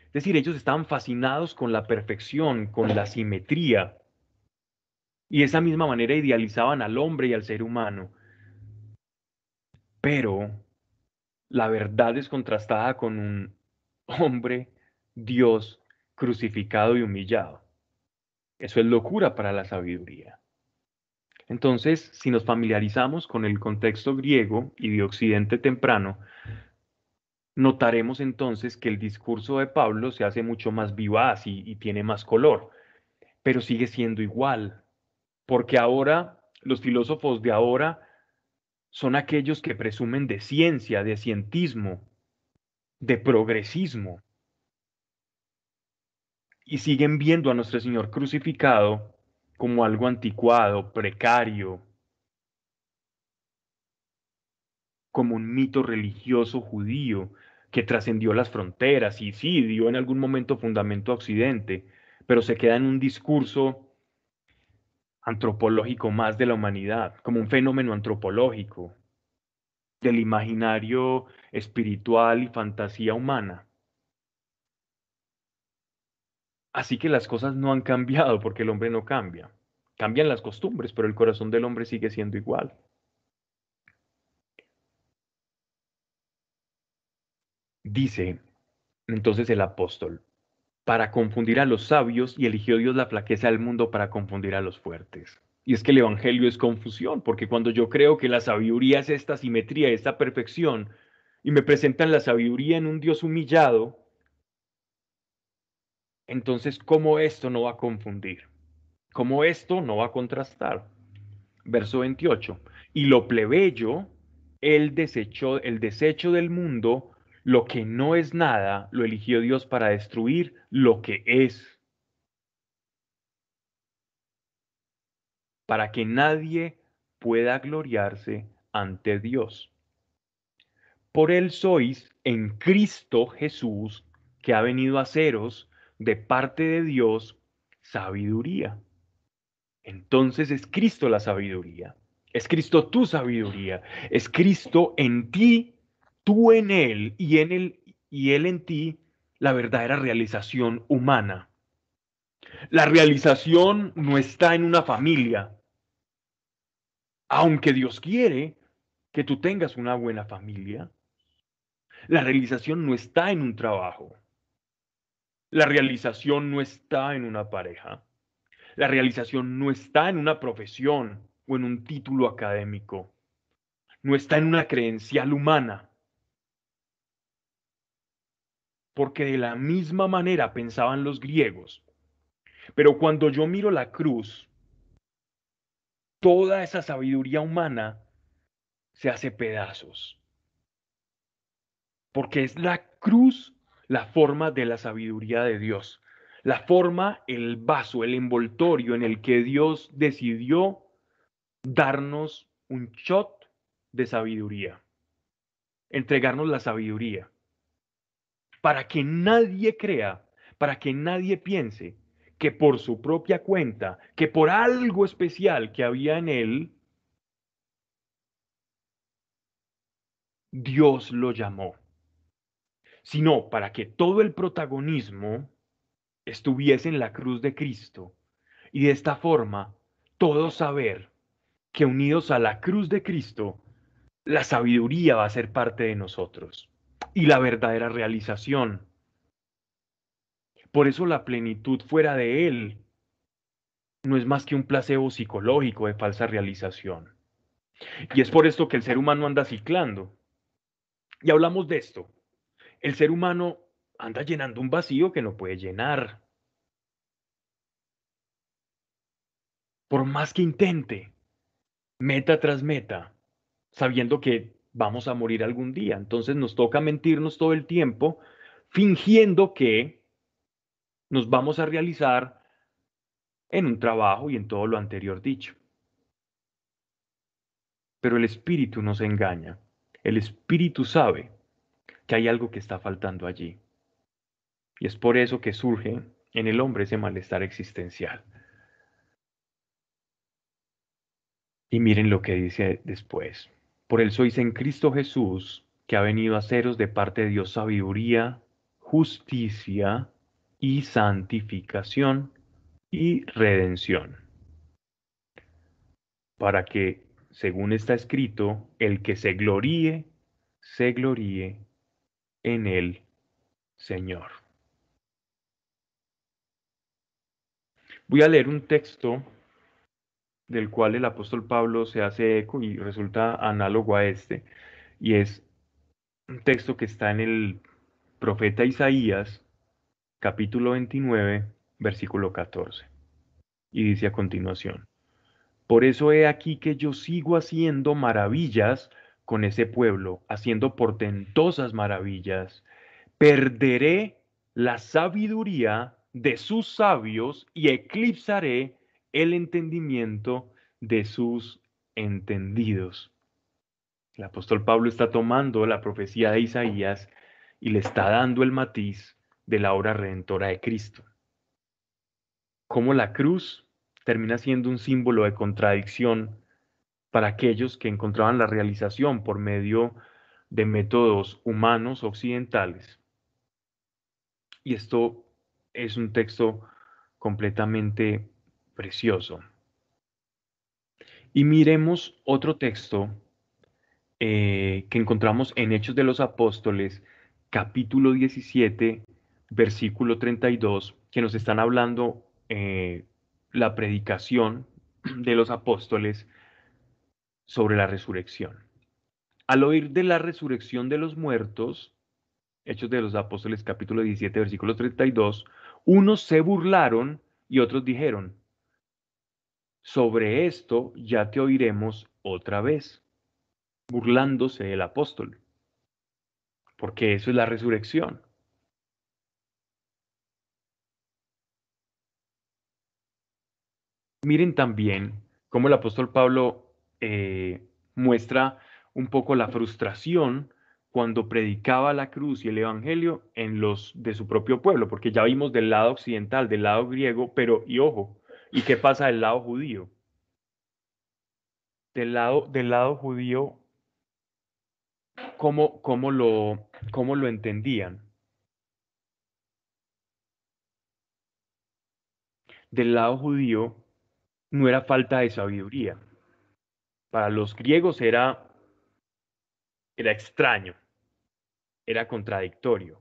Es decir, ellos estaban fascinados con la perfección, con la simetría. Y de esa misma manera idealizaban al hombre y al ser humano. Pero la verdad es contrastada con un hombre, Dios, crucificado y humillado. Eso es locura para la sabiduría. Entonces, si nos familiarizamos con el contexto griego y de Occidente temprano, notaremos entonces que el discurso de Pablo se hace mucho más vivaz y, y, tiene más color, pero sigue siendo igual, porque ahora los filósofos de ahora son aquellos que presumen de ciencia, de cientismo, de progresismo. Y siguen viendo a nuestro Señor crucificado como algo anticuado, precario, como un mito religioso judío que trascendió las fronteras y sí dio en algún momento fundamento a Occidente, pero se queda en un discurso antropológico más de la humanidad, como un fenómeno antropológico del imaginario espiritual y fantasía humana. Así que las cosas no han cambiado porque el hombre no cambia. Cambian las costumbres, pero el corazón del hombre sigue siendo igual. Dice entonces el apóstol, para confundir a los sabios y eligió Dios la flaqueza del mundo para confundir a los fuertes. Y es que el Evangelio es confusión, porque cuando yo creo que la sabiduría es esta simetría, esta perfección, y me presentan la sabiduría en un Dios humillado, entonces, ¿cómo esto no va a confundir? ¿Cómo esto no va a contrastar? Verso 28. Y lo plebeyo, él desechó el desecho del mundo, lo que no es nada, lo eligió Dios para destruir lo que es. Para que nadie pueda gloriarse ante Dios. Por él sois en Cristo Jesús, que ha venido a haceros de parte de Dios sabiduría. Entonces es Cristo la sabiduría. Es Cristo tu sabiduría. Es Cristo en ti tú en Él y, en él y Él en ti la verdadera realización humana. La realización no está en una familia, aunque Dios quiere que tú tengas una buena familia. La realización no está en un trabajo. La realización no está en una pareja. La realización no está en una profesión o en un título académico. No está en una credencial humana. porque de la misma manera pensaban los griegos. Pero cuando yo miro la cruz, toda esa sabiduría humana se hace pedazos. Porque es la cruz la forma de la sabiduría de Dios. La forma, el vaso, el envoltorio en el que Dios decidió darnos un shot de sabiduría. Entregarnos la sabiduría para que nadie crea, para que nadie piense que por su propia cuenta, que por algo especial que había en él, Dios lo llamó, sino para que todo el protagonismo estuviese en la cruz de Cristo y de esta forma todo saber, que unidos a la cruz de Cristo, la sabiduría va a ser parte de nosotros y la verdadera realización. Por eso la plenitud fuera de Él no es más que un placebo psicológico de falsa realización. Y es por esto que el ser humano anda ciclando. Y hablamos de esto. El ser humano anda llenando un vacío que no puede llenar. Por más que intente, meta tras meta, sabiendo que vamos a morir algún día. Entonces nos toca mentirnos todo el tiempo, fingiendo que nos vamos a realizar en un trabajo y en todo lo anterior dicho. Pero el espíritu nos engaña. El espíritu sabe que hay algo que está faltando allí. Y es por eso que surge en el hombre ese malestar existencial. Y miren lo que dice después. Por él sois en Cristo Jesús, que ha venido a haceros de parte de Dios sabiduría, justicia y santificación y redención. Para que, según está escrito, el que se gloríe, se gloríe en el Señor. Voy a leer un texto del cual el apóstol Pablo se hace eco y resulta análogo a este, y es un texto que está en el profeta Isaías, capítulo 29, versículo 14. Y dice a continuación, por eso he aquí que yo sigo haciendo maravillas con ese pueblo, haciendo portentosas maravillas. Perderé la sabiduría de sus sabios y eclipsaré el entendimiento de sus entendidos. El apóstol Pablo está tomando la profecía de Isaías y le está dando el matiz de la obra redentora de Cristo. Como la cruz termina siendo un símbolo de contradicción para aquellos que encontraban la realización por medio de métodos humanos occidentales. Y esto es un texto completamente precioso. Y miremos otro texto eh, que encontramos en Hechos de los Apóstoles, capítulo 17, versículo 32, que nos están hablando eh, la predicación de los apóstoles sobre la resurrección. Al oír de la resurrección de los muertos, Hechos de los Apóstoles capítulo 17, versículo 32, unos se burlaron y otros dijeron, sobre esto ya te oiremos otra vez, burlándose del apóstol, porque eso es la resurrección. Miren también cómo el apóstol Pablo eh, muestra un poco la frustración cuando predicaba la cruz y el evangelio en los de su propio pueblo, porque ya vimos del lado occidental, del lado griego, pero y ojo, ¿Y qué pasa del lado judío? Del lado, del lado judío, ¿cómo, cómo, lo, ¿cómo lo entendían? Del lado judío no era falta de sabiduría. Para los griegos era, era extraño, era contradictorio,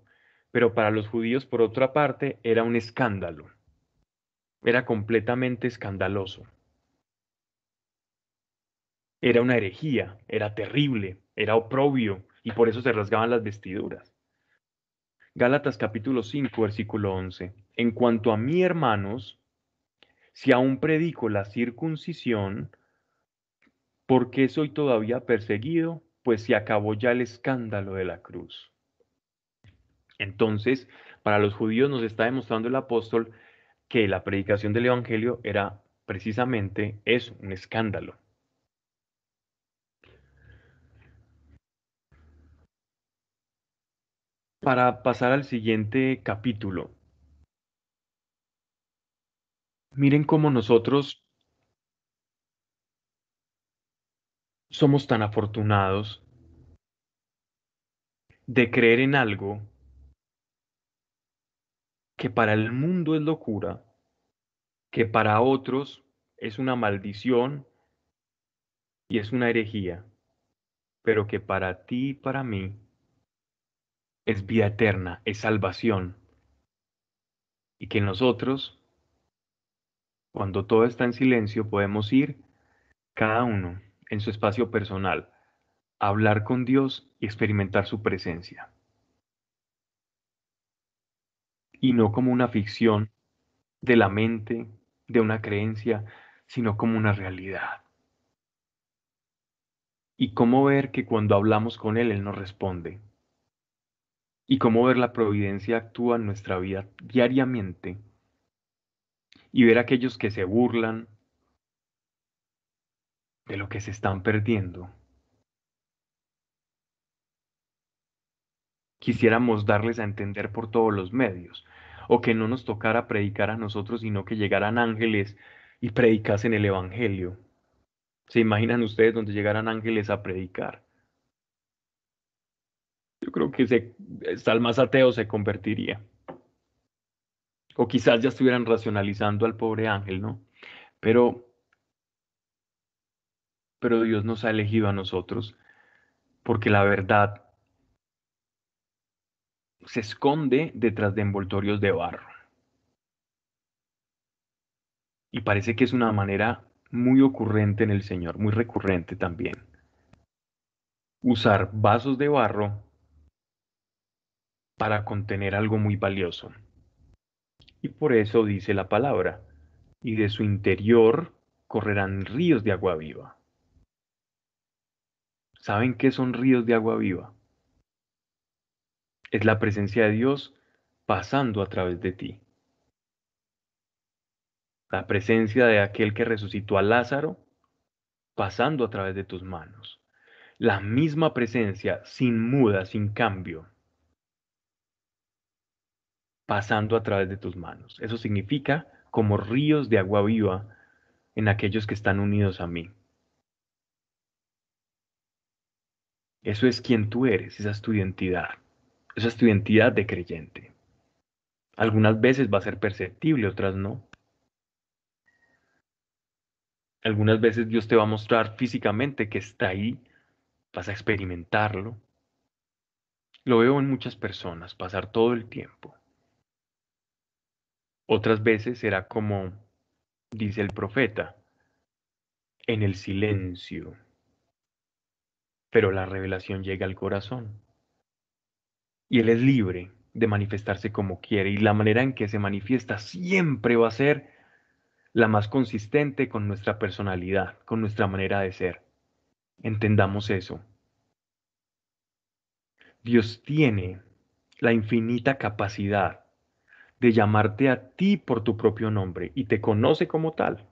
pero para los judíos, por otra parte, era un escándalo era completamente escandaloso. Era una herejía, era terrible, era oprobio, y por eso se rasgaban las vestiduras. Gálatas capítulo 5, versículo 11. En cuanto a mí, hermanos, si aún predico la circuncisión, ¿por qué soy todavía perseguido? Pues se acabó ya el escándalo de la cruz. Entonces, para los judíos nos está demostrando el apóstol que la predicación del Evangelio era precisamente eso, un escándalo. Para pasar al siguiente capítulo, miren cómo nosotros somos tan afortunados de creer en algo que para el mundo es locura, que para otros es una maldición y es una herejía, pero que para ti y para mí es vida eterna, es salvación. Y que nosotros, cuando todo está en silencio, podemos ir cada uno en su espacio personal hablar con Dios y experimentar su presencia. Y no como una ficción de la mente, de una creencia, sino como una realidad. Y cómo ver que cuando hablamos con Él, Él nos responde. Y cómo ver la providencia actúa en nuestra vida diariamente. Y ver a aquellos que se burlan de lo que se están perdiendo. Quisiéramos darles a entender por todos los medios, o que no nos tocara predicar a nosotros, sino que llegaran ángeles y predicasen el Evangelio. ¿Se imaginan ustedes donde llegaran ángeles a predicar? Yo creo que se, más ateo se convertiría. O quizás ya estuvieran racionalizando al pobre ángel, ¿no? Pero, pero Dios nos ha elegido a nosotros porque la verdad se esconde detrás de envoltorios de barro. Y parece que es una manera muy ocurrente en el Señor, muy recurrente también. Usar vasos de barro para contener algo muy valioso. Y por eso dice la palabra, y de su interior correrán ríos de agua viva. ¿Saben qué son ríos de agua viva? Es la presencia de Dios pasando a través de ti la presencia de aquel que resucitó a Lázaro pasando a través de tus manos. La misma presencia, sin muda, sin cambio, pasando a través de tus manos. Eso significa como ríos de agua viva en aquellos que están unidos a mí. Eso es quien tú eres, esa es tu identidad. Esa es tu identidad de creyente. Algunas veces va a ser perceptible, otras no. Algunas veces Dios te va a mostrar físicamente que está ahí, vas a experimentarlo. Lo veo en muchas personas, pasar todo el tiempo. Otras veces será como dice el profeta, en el silencio. Pero la revelación llega al corazón. Y Él es libre de manifestarse como quiere. Y la manera en que se manifiesta siempre va a ser la más consistente con nuestra personalidad, con nuestra manera de ser. Entendamos eso. Dios tiene la infinita capacidad de llamarte a ti por tu propio nombre y te conoce como tal.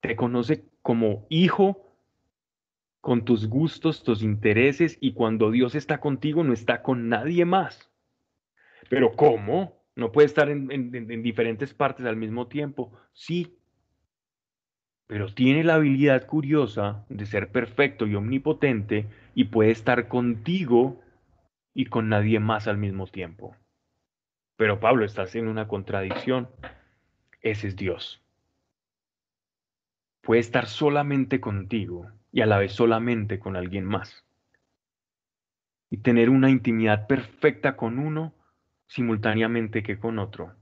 Te conoce como hijo con tus gustos, tus intereses y cuando Dios está contigo no está con nadie más. Pero ¿cómo? ¿No puede estar en, en diferentes partes al mismo tiempo? Sí, pero tiene la habilidad curiosa de ser perfecto y omnipotente y puede estar contigo y con nadie más al mismo tiempo. Pero Pablo, está haciendo una contradicción. Ese es Dios. Puede estar solamente contigo y a la vez solamente con alguien más. Y tener una intimidad perfecta con uno simultáneamente que con otro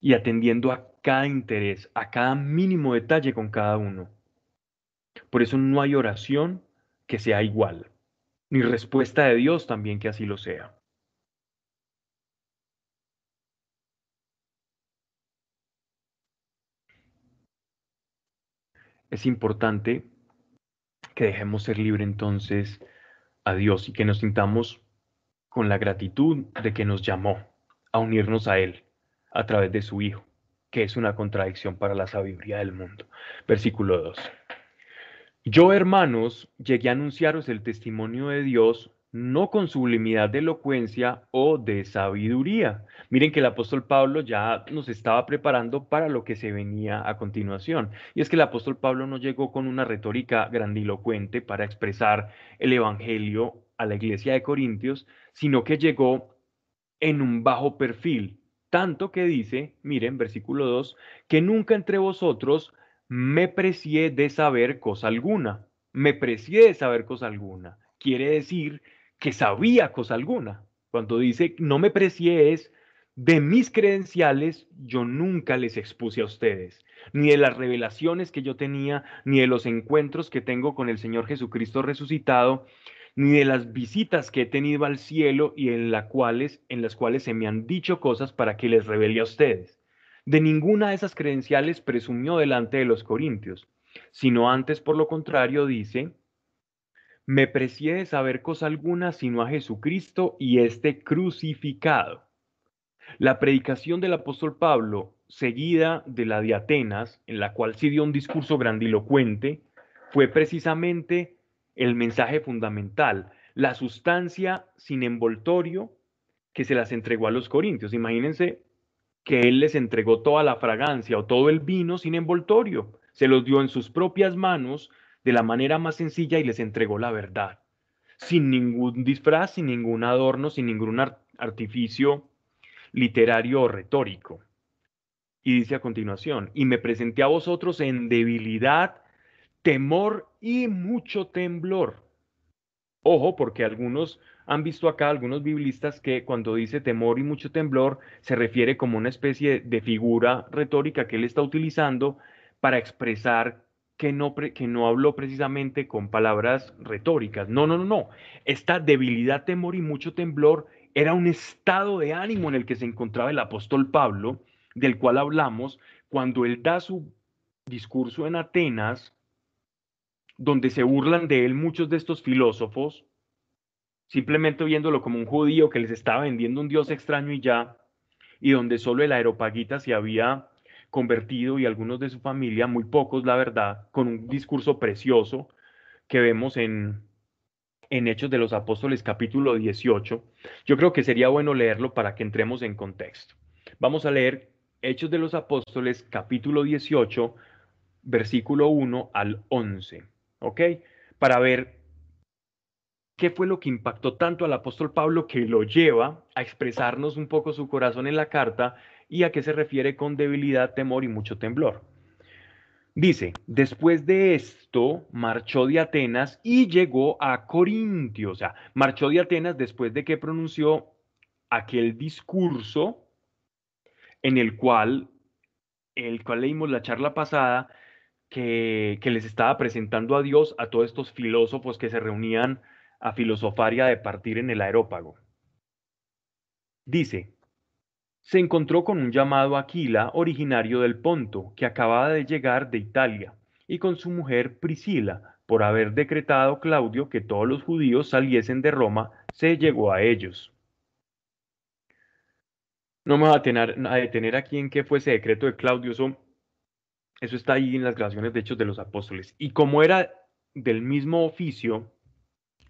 y atendiendo a cada interés, a cada mínimo detalle con cada uno. Por eso no hay oración que sea igual, ni respuesta de Dios también que así lo sea. Es importante que dejemos ser libre entonces a Dios y que nos sintamos con la gratitud de que nos llamó a unirnos a Él a través de su Hijo, que es una contradicción para la sabiduría del mundo. Versículo 2. Yo, hermanos, llegué a anunciaros el testimonio de Dios no con sublimidad de elocuencia o de sabiduría. Miren que el apóstol Pablo ya nos estaba preparando para lo que se venía a continuación. Y es que el apóstol Pablo no llegó con una retórica grandilocuente para expresar el Evangelio a la iglesia de Corintios, sino que llegó en un bajo perfil, tanto que dice, miren, versículo 2, que nunca entre vosotros me precié de saber cosa alguna, me precié de saber cosa alguna. Quiere decir que sabía cosa alguna. Cuando dice no me precié es de mis credenciales, yo nunca les expuse a ustedes, ni de las revelaciones que yo tenía, ni de los encuentros que tengo con el Señor Jesucristo resucitado, ni de las visitas que he tenido al cielo y en, la cuales, en las cuales se me han dicho cosas para que les revele a ustedes. De ninguna de esas credenciales presumió delante de los corintios, sino antes, por lo contrario, dice, me precié de saber cosa alguna sino a Jesucristo y este crucificado. La predicación del apóstol Pablo, seguida de la de Atenas, en la cual sí dio un discurso grandilocuente, fue precisamente el mensaje fundamental, la sustancia sin envoltorio que se las entregó a los corintios. Imagínense que él les entregó toda la fragancia o todo el vino sin envoltorio, se los dio en sus propias manos de la manera más sencilla y les entregó la verdad, sin ningún disfraz, sin ningún adorno, sin ningún artificio literario o retórico. Y dice a continuación, y me presenté a vosotros en debilidad, temor y mucho temblor. Ojo, porque algunos han visto acá, algunos biblistas, que cuando dice temor y mucho temblor, se refiere como una especie de figura retórica que él está utilizando para expresar que no, que no habló precisamente con palabras retóricas. No, no, no, no. Esta debilidad, temor y mucho temblor era un estado de ánimo en el que se encontraba el apóstol Pablo, del cual hablamos cuando él da su discurso en Atenas, donde se burlan de él muchos de estos filósofos, simplemente viéndolo como un judío que les estaba vendiendo un dios extraño y ya, y donde solo el aeropagita se había convertido y algunos de su familia, muy pocos la verdad, con un discurso precioso que vemos en, en Hechos de los Apóstoles capítulo 18. Yo creo que sería bueno leerlo para que entremos en contexto. Vamos a leer Hechos de los Apóstoles capítulo 18, versículo 1 al 11, ¿ok? Para ver qué fue lo que impactó tanto al apóstol Pablo que lo lleva a expresarnos un poco su corazón en la carta y a qué se refiere con debilidad, temor y mucho temblor. Dice, después de esto marchó de Atenas y llegó a Corintio, o sea, marchó de Atenas después de que pronunció aquel discurso en el cual, el cual leímos la charla pasada, que, que les estaba presentando a Dios a todos estos filósofos que se reunían a filosofaria de partir en el aerópago. Dice, se encontró con un llamado Aquila, originario del Ponto, que acababa de llegar de Italia, y con su mujer Priscila, por haber decretado Claudio que todos los judíos saliesen de Roma, se llegó a ellos. No me voy a detener, a detener aquí en qué fue ese decreto de Claudio, eso, eso está ahí en las grabaciones de Hechos de los Apóstoles. Y como era del mismo oficio,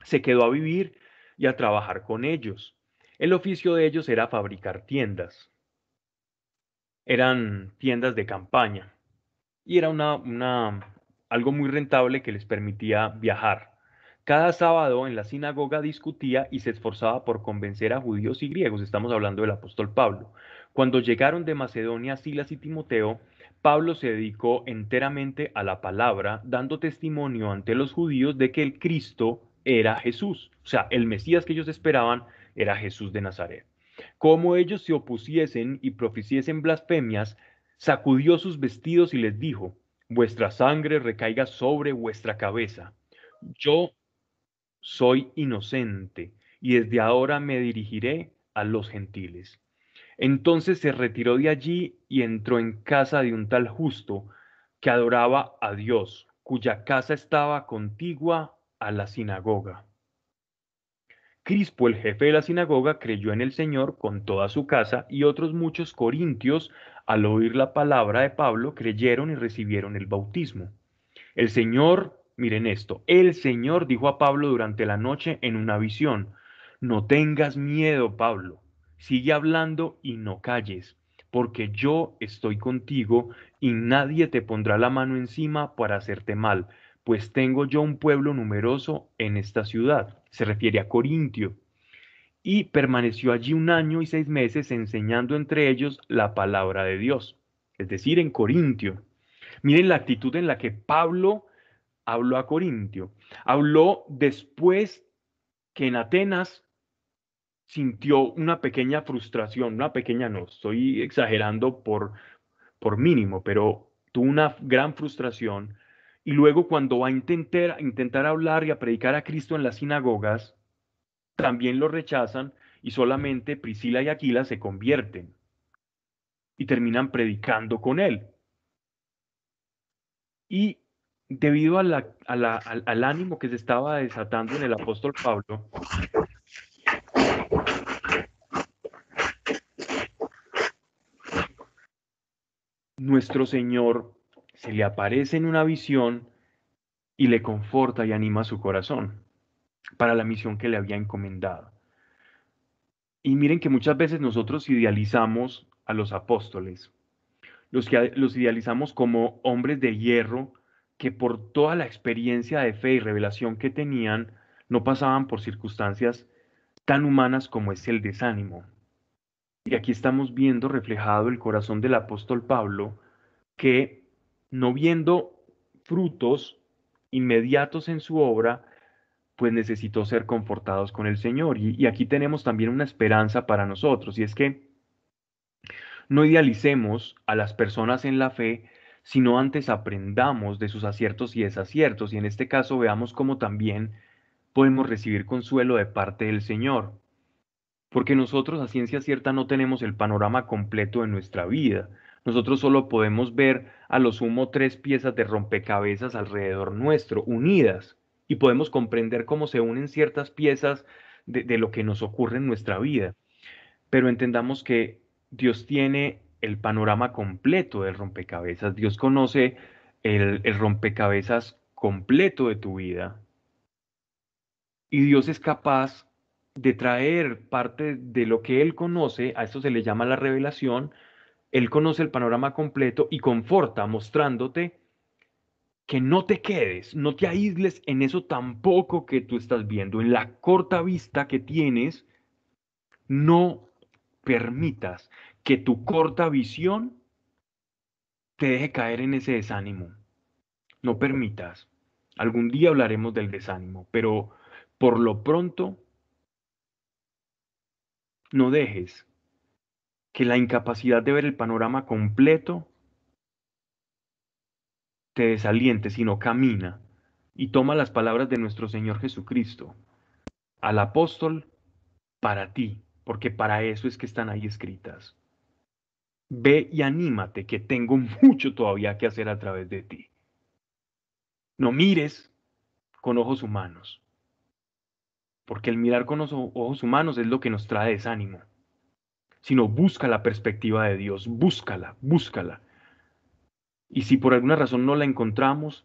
se quedó a vivir y a trabajar con ellos. El oficio de ellos era fabricar tiendas. Eran tiendas de campaña y era una, una, algo muy rentable que les permitía viajar. Cada sábado en la sinagoga discutía y se esforzaba por convencer a judíos y griegos. Estamos hablando del apóstol Pablo. Cuando llegaron de Macedonia Silas y Timoteo, Pablo se dedicó enteramente a la palabra, dando testimonio ante los judíos de que el Cristo era Jesús. O sea, el Mesías que ellos esperaban era Jesús de Nazaret. Como ellos se opusiesen y proficiesen blasfemias, sacudió sus vestidos y les dijo, vuestra sangre recaiga sobre vuestra cabeza. Yo soy inocente y desde ahora me dirigiré a los gentiles. Entonces se retiró de allí y entró en casa de un tal justo que adoraba a Dios, cuya casa estaba contigua a la sinagoga. Crispo, el jefe de la sinagoga, creyó en el Señor con toda su casa y otros muchos corintios, al oír la palabra de Pablo, creyeron y recibieron el bautismo. El Señor, miren esto, el Señor dijo a Pablo durante la noche en una visión, no tengas miedo, Pablo, sigue hablando y no calles, porque yo estoy contigo y nadie te pondrá la mano encima para hacerte mal pues tengo yo un pueblo numeroso en esta ciudad. Se refiere a Corintio. Y permaneció allí un año y seis meses enseñando entre ellos la palabra de Dios, es decir, en Corintio. Miren la actitud en la que Pablo habló a Corintio. Habló después que en Atenas sintió una pequeña frustración, una pequeña no, estoy exagerando por, por mínimo, pero tuvo una gran frustración. Y luego cuando va a intentar, intentar hablar y a predicar a Cristo en las sinagogas, también lo rechazan y solamente Priscila y Aquila se convierten y terminan predicando con él. Y debido a al, al ánimo que se estaba desatando en el apóstol Pablo, nuestro Señor se le aparece en una visión y le conforta y anima su corazón para la misión que le había encomendado. Y miren que muchas veces nosotros idealizamos a los apóstoles, los, que, los idealizamos como hombres de hierro que por toda la experiencia de fe y revelación que tenían, no pasaban por circunstancias tan humanas como es el desánimo. Y aquí estamos viendo reflejado el corazón del apóstol Pablo, que no viendo frutos inmediatos en su obra, pues necesitó ser confortados con el Señor. Y, aquí tenemos también una esperanza para nosotros, y es que no idealicemos a las personas en la fe, sino antes aprendamos de sus aciertos y desaciertos, y en este caso veamos cómo también podemos recibir consuelo de parte del Señor. Porque nosotros a ciencia cierta no tenemos el panorama completo de nuestra vida. Nosotros solo podemos ver a lo sumo tres piezas de rompecabezas alrededor nuestro, unidas y podemos comprender cómo se unen ciertas piezas de, lo que nos ocurre en nuestra vida. Pero entendamos que Dios tiene el panorama completo del rompecabezas. Dios conoce el, el, rompecabezas completo de tu vida. Y Dios es capaz de traer parte de lo que Él conoce, a esto se le llama la revelación, Él conoce el panorama completo y conforta mostrándote que no te quedes, no te aísles en eso tampoco que tú estás viendo, en la corta vista que tienes, no permitas que tu corta visión te deje caer en ese desánimo. No permitas. Algún día hablaremos del desánimo, pero por lo pronto, no dejes que la incapacidad de ver el panorama completo te desaliente, sino camina y toma las palabras de nuestro Señor Jesucristo al apóstol para ti, porque para eso es que están ahí escritas. Ve y anímate, que tengo mucho todavía que hacer a través de ti. No mires con ojos humanos, porque el mirar con ojos humanos es lo que nos trae desánimo, sino busca la perspectiva de Dios, búscala, búscala y si por alguna razón no la encontramos,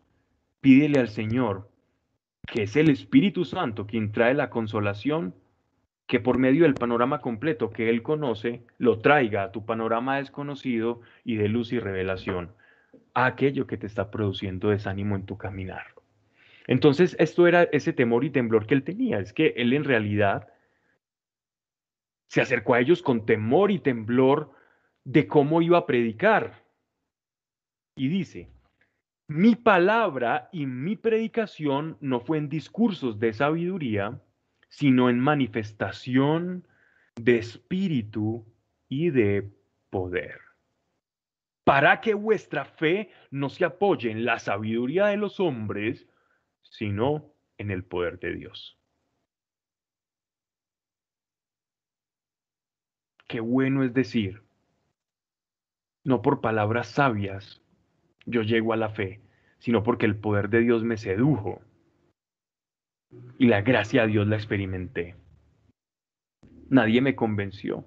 pídele al Señor, que es el Espíritu Santo quien trae la consolación, que por medio del panorama completo que Él conoce, lo traiga a tu panorama desconocido y de luz y revelación, a aquello que te está produciendo desánimo en tu caminar. Entonces, esto era ese temor y temblor que Él tenía, es que Él en realidad se acercó a ellos con temor y temblor de cómo iba a predicar, y dice, mi palabra y mi predicación no fue en discursos de sabiduría, sino en manifestación de espíritu y de poder. Para que vuestra fe no se apoye en la sabiduría de los hombres, sino en el poder de Dios. Qué bueno es decir, no por palabras sabias, yo llego a la fe, sino porque el poder de Dios me sedujo y la gracia de Dios la experimenté. Nadie me convenció.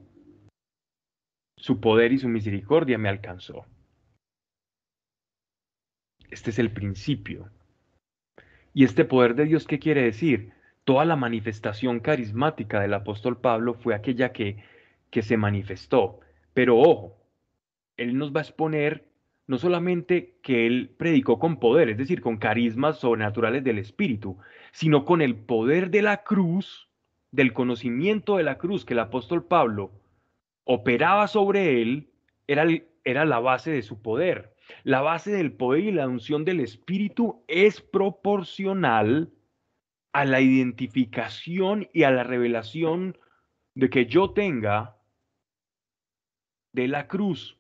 Su poder y su misericordia me alcanzó. Este es el principio. ¿Y este poder de Dios qué quiere decir? Toda la manifestación carismática del apóstol Pablo fue aquella que, que se manifestó. Pero ojo, él nos va a exponer no solamente que él predicó con poder, es decir, con carismas sobrenaturales del Espíritu, sino con el poder de la cruz, del conocimiento de la cruz que el apóstol Pablo operaba sobre él, era, era la base de su poder. La base del poder y la unción del Espíritu es proporcional a la identificación y a la revelación de que yo tenga de la cruz.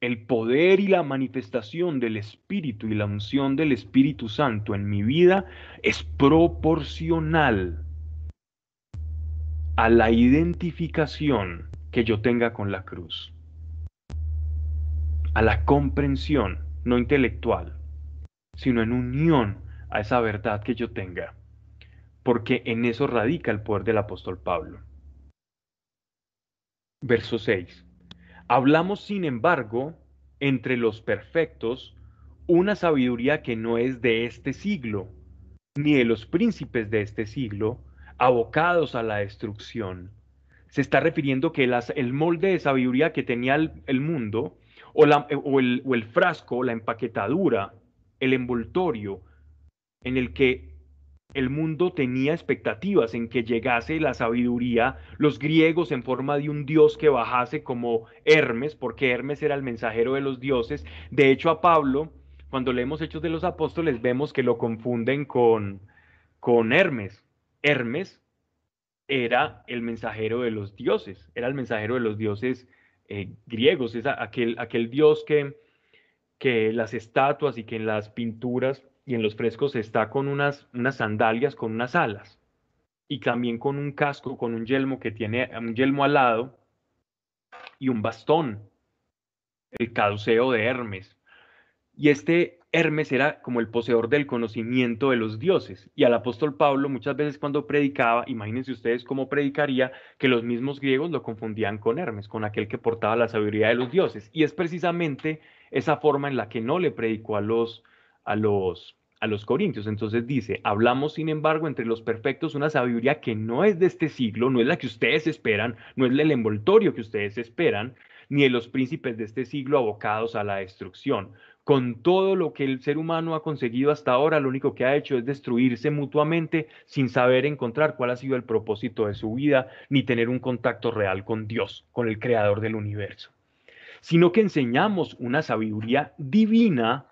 El poder y la manifestación del Espíritu y la unción del Espíritu Santo en mi vida es proporcional a la identificación que yo tenga con la cruz, a la comprensión, no intelectual, sino en unión a esa verdad que yo tenga, porque en eso radica el poder del apóstol Pablo. Verso 6. Hablamos, sin embargo, entre los perfectos, una sabiduría que no es de este siglo, ni de los príncipes de este siglo, abocados a la destrucción. Se está refiriendo que el molde de sabiduría que tenía el, mundo, o, o el frasco, la empaquetadura, el envoltorio, en el que el mundo tenía expectativas en que llegase la sabiduría, los griegos en forma de un dios que bajase como Hermes, porque Hermes era el mensajero de los dioses. De hecho, a Pablo, cuando leemos Hechos de los Apóstoles, vemos que lo confunden con, con Hermes. Hermes era el mensajero de los dioses, era el mensajero de los dioses eh, griegos, es aquel, aquel dios que, que las estatuas y que en las pinturas y en los frescos está con unas, unas sandalias con unas alas y también con un casco, con un yelmo que tiene un yelmo alado y un bastón, el caduceo de Hermes. Y este Hermes era como el poseedor del conocimiento de los dioses. Y al apóstol Pablo muchas veces cuando predicaba, imagínense ustedes cómo predicaría, que los mismos griegos lo confundían con Hermes, con aquel que portaba la sabiduría de los dioses. Y es precisamente esa forma en la que no le predicó a los, a los a los Corintios. Entonces dice, hablamos sin embargo entre los perfectos una sabiduría que no es de este siglo, no es la que ustedes esperan, no es el envoltorio que ustedes esperan, ni de los príncipes de este siglo abocados a la destrucción. Con todo lo que el ser humano ha conseguido hasta ahora, lo único que ha hecho es destruirse mutuamente sin saber encontrar cuál ha sido el propósito de su vida, ni tener un contacto real con Dios, con el creador del universo. Sino que enseñamos una sabiduría divina,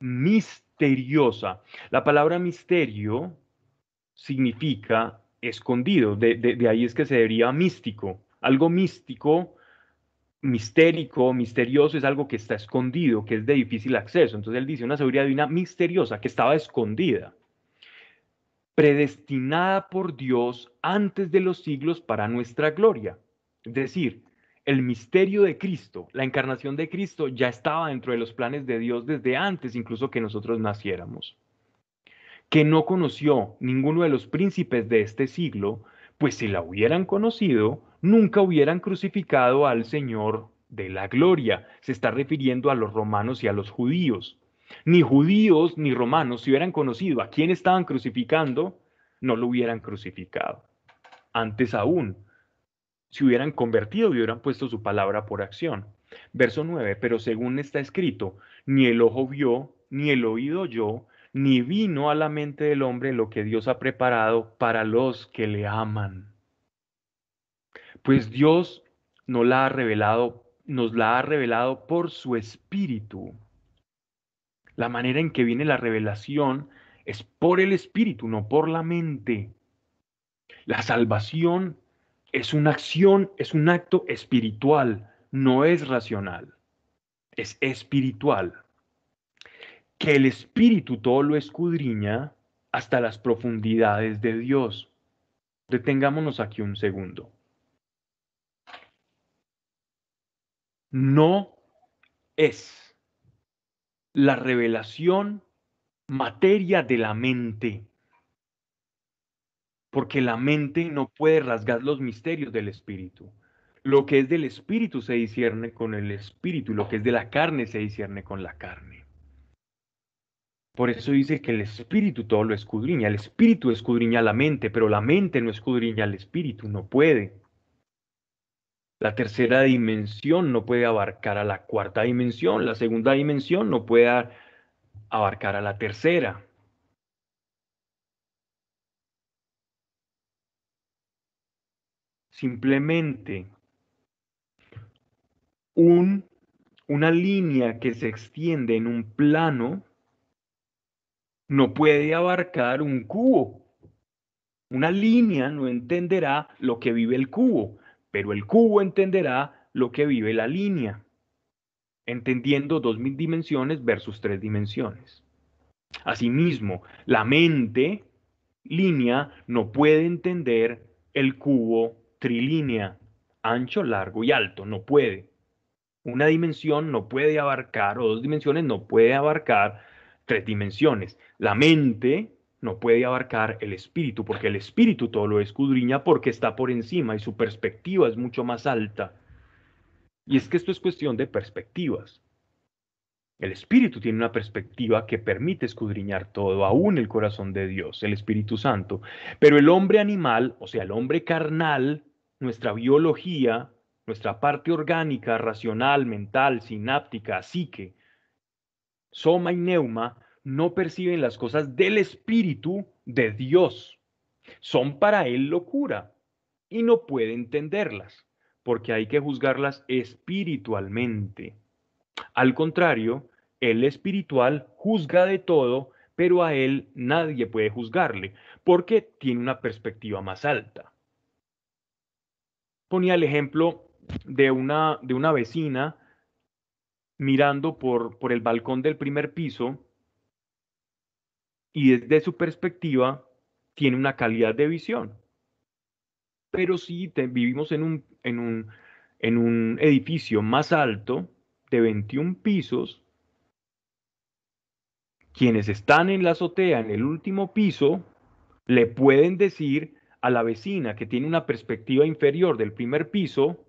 misteriosa, misteriosa. La palabra misterio significa escondido, de, ahí es que se deriva místico. Algo místico, mistérico, misterioso es algo que está escondido, que es de difícil acceso. Entonces él dice una sabiduría divina misteriosa que estaba escondida, predestinada por Dios antes de los siglos para nuestra gloria. Es decir, el misterio de Cristo, la encarnación de Cristo ya estaba dentro de los planes de Dios desde antes incluso que nosotros naciéramos. Que no conoció ninguno de los príncipes de este siglo, pues si la hubieran conocido, nunca hubieran crucificado al Señor de la gloria. Se está refiriendo a los romanos y a los judíos. Ni judíos ni romanos, si hubieran conocido a quién estaban crucificando, no lo hubieran crucificado. Antes aún, si hubieran convertido y hubieran puesto su palabra por acción. Verso 9, pero según está escrito, ni el ojo vio, ni el oído oyó, ni vino a la mente del hombre lo que Dios ha preparado para los que le aman. Pues Dios nos la ha revelado, nos la ha revelado por su espíritu. La manera en que viene la revelación es por el espíritu, no por la mente. La salvación es una acción, es un acto espiritual, no es racional, es espiritual. Que el espíritu todo lo escudriña hasta las profundidades de Dios. Detengámonos aquí un segundo. No es la revelación materia de la mente porque la mente no puede rasgar los misterios del espíritu. Lo que es del espíritu se discierne con el espíritu, lo que es de la carne se discierne con la carne. Por eso dice que el espíritu todo lo escudriña. El espíritu escudriña la mente, pero la mente no escudriña al espíritu, no puede. La tercera dimensión no puede abarcar a la cuarta dimensión, la segunda dimensión no puede abarcar a la tercera. Simplemente un, una línea que se extiende en un plano no puede abarcar un cubo. Una línea no entenderá lo que vive el cubo, pero el cubo entenderá lo que vive la línea, entendiendo dos dimensiones versus tres dimensiones. Asimismo, la mente línea no puede entender el cubo trilínea, ancho, largo y alto, no puede. Una dimensión no puede abarcar, o dos dimensiones no puede abarcar tres dimensiones. La mente no puede abarcar el espíritu, porque el espíritu todo lo escudriña porque está por encima y su perspectiva es mucho más alta. Y es que esto es cuestión de perspectivas. El espíritu tiene una perspectiva que permite escudriñar todo, aún el corazón de Dios, el Espíritu Santo. Pero el hombre animal, o sea, el hombre carnal, nuestra biología, nuestra parte orgánica, racional, mental, sináptica, psique, soma y neuma, no perciben las cosas del Espíritu de Dios. Son para él locura y no puede entenderlas, porque hay que juzgarlas espiritualmente. Al contrario, el espiritual juzga de todo, pero a él nadie puede juzgarle, porque tiene una perspectiva más alta. Ponía el ejemplo de una, de una vecina mirando por, por el balcón del primer piso y desde su perspectiva tiene una calidad de visión. Pero si vivimos en un, en, un, en un edificio más alto, de 21 pisos, quienes están en la azotea, en el último piso, le pueden decir a la vecina que tiene una perspectiva inferior del primer piso,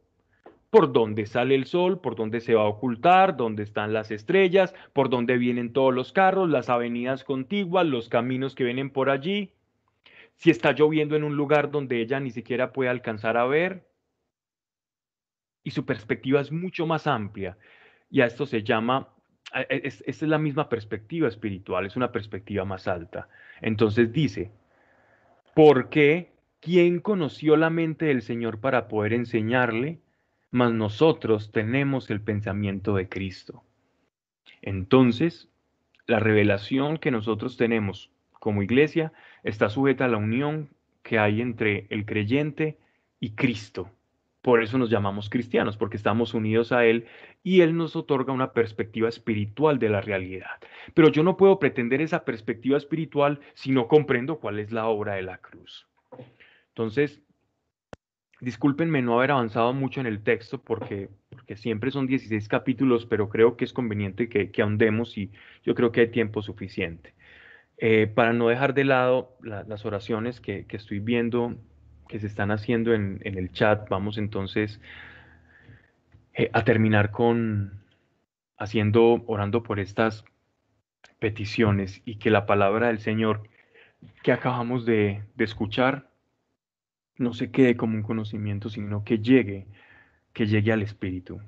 por dónde sale el sol, por dónde se va a ocultar, dónde están las estrellas, por dónde vienen todos los carros, las avenidas contiguas, los caminos que vienen por allí, si está lloviendo en un lugar donde ella ni siquiera puede alcanzar a ver. Y su perspectiva es mucho más amplia. Y a esto se llama, e, es la misma perspectiva espiritual, es una perspectiva más alta. Entonces dice, ¿por qué? ¿Quién conoció la mente del Señor para poder enseñarle? mas nosotros tenemos el pensamiento de Cristo. Entonces, la revelación que nosotros tenemos como iglesia está sujeta a la unión que hay entre el creyente y Cristo. Por eso nos llamamos cristianos, porque estamos unidos a Él y Él nos otorga una perspectiva espiritual de la realidad. Pero yo no puedo pretender esa perspectiva espiritual si no comprendo cuál es la obra de la cruz. Entonces, Discúlpenme no haber avanzado mucho en el texto porque, porque siempre son 16 capítulos, pero creo que es conveniente que, que ahondemos y yo creo que hay tiempo suficiente. Eh, para no dejar de lado las oraciones que, que, estoy viendo que se están haciendo en, en el chat, vamos entonces eh, a terminar con haciendo, orando por estas peticiones y que la palabra del Señor que acabamos de, de escuchar no se quede como un conocimiento, sino que llegue, que llegue al Espíritu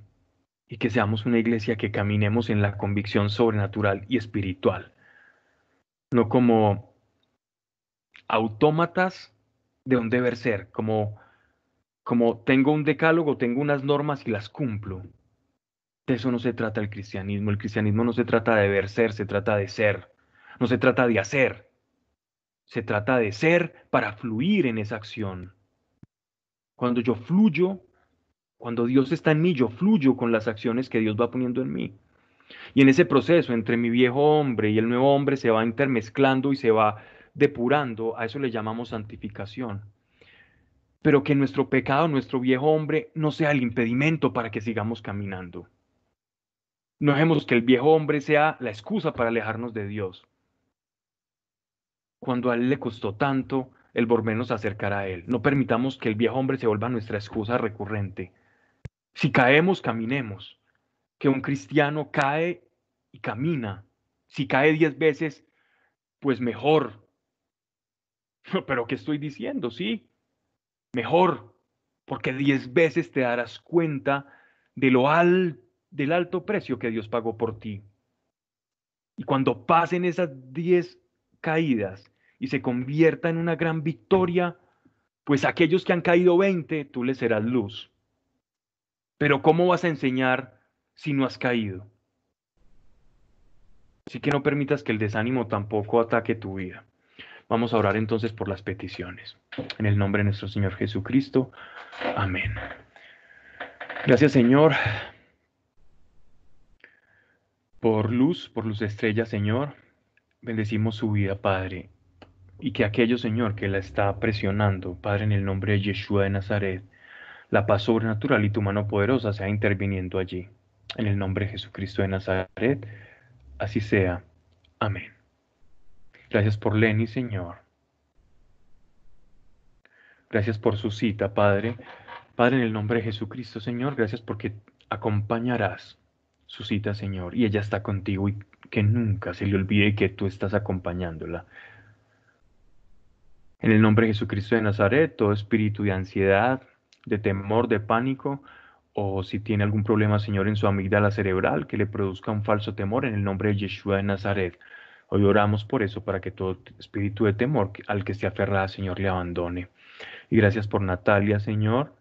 y que seamos una iglesia que caminemos en la convicción sobrenatural y espiritual, no como autómatas de un deber ser, como, como tengo un decálogo, tengo unas normas y las cumplo. De eso no se trata el cristianismo. El cristianismo no se trata de deber ser, se trata de ser. No se trata de hacer. Se trata de ser para fluir en esa acción. Cuando yo fluyo, cuando Dios está en mí, yo fluyo con las acciones que Dios va poniendo en mí. Y en ese proceso entre mi viejo hombre y el nuevo hombre se va intermezclando y se va depurando, a eso le llamamos santificación. Pero que nuestro pecado, nuestro viejo hombre, no sea el impedimento para que sigamos caminando. No dejemos que el viejo hombre sea la excusa para alejarnos de Dios. Cuando a él le costó tanto el volvernos a acercar a Él. No permitamos que el viejo hombre se vuelva nuestra excusa recurrente. Si caemos, caminemos. Que un cristiano cae y camina. Si cae diez veces, pues mejor. Pero ¿qué estoy diciendo? Sí, mejor. Porque diez veces te darás cuenta de lo al, del alto precio que Dios pagó por ti. Y cuando pasen esas diez caídas, y se convierta en una gran victoria, pues aquellos que han caído 20, tú les serás luz. Pero ¿cómo vas a enseñar si no has caído? Así que no permitas que el desánimo tampoco ataque tu vida. Vamos a orar entonces por las peticiones. En el nombre de nuestro Señor Jesucristo. Amén. Gracias Señor por luz, por luz estrella, Señor. Bendecimos su vida, Padre. Y que aquello, Señor, que la está presionando, Padre, en el nombre de Yeshua de Nazaret, la paz sobrenatural y tu mano poderosa sea interviniendo allí. En el nombre de Jesucristo de Nazaret, así sea. Amén. Gracias por Lenny, Señor. Gracias por su cita, Padre. Padre, en el nombre de Jesucristo, Señor, gracias porque acompañarás su cita, Señor, y ella está contigo y que nunca se le olvide que tú estás acompañándola. En el nombre de Jesucristo de Nazaret, todo espíritu de ansiedad, de temor, de pánico, o si tiene algún problema, Señor, en su amígdala cerebral que le produzca un falso temor, en el nombre de Yeshua de Nazaret. Hoy oramos por eso, para que todo espíritu de temor al que se aferra, Señor, le abandone. Y gracias por Natalia, Señor,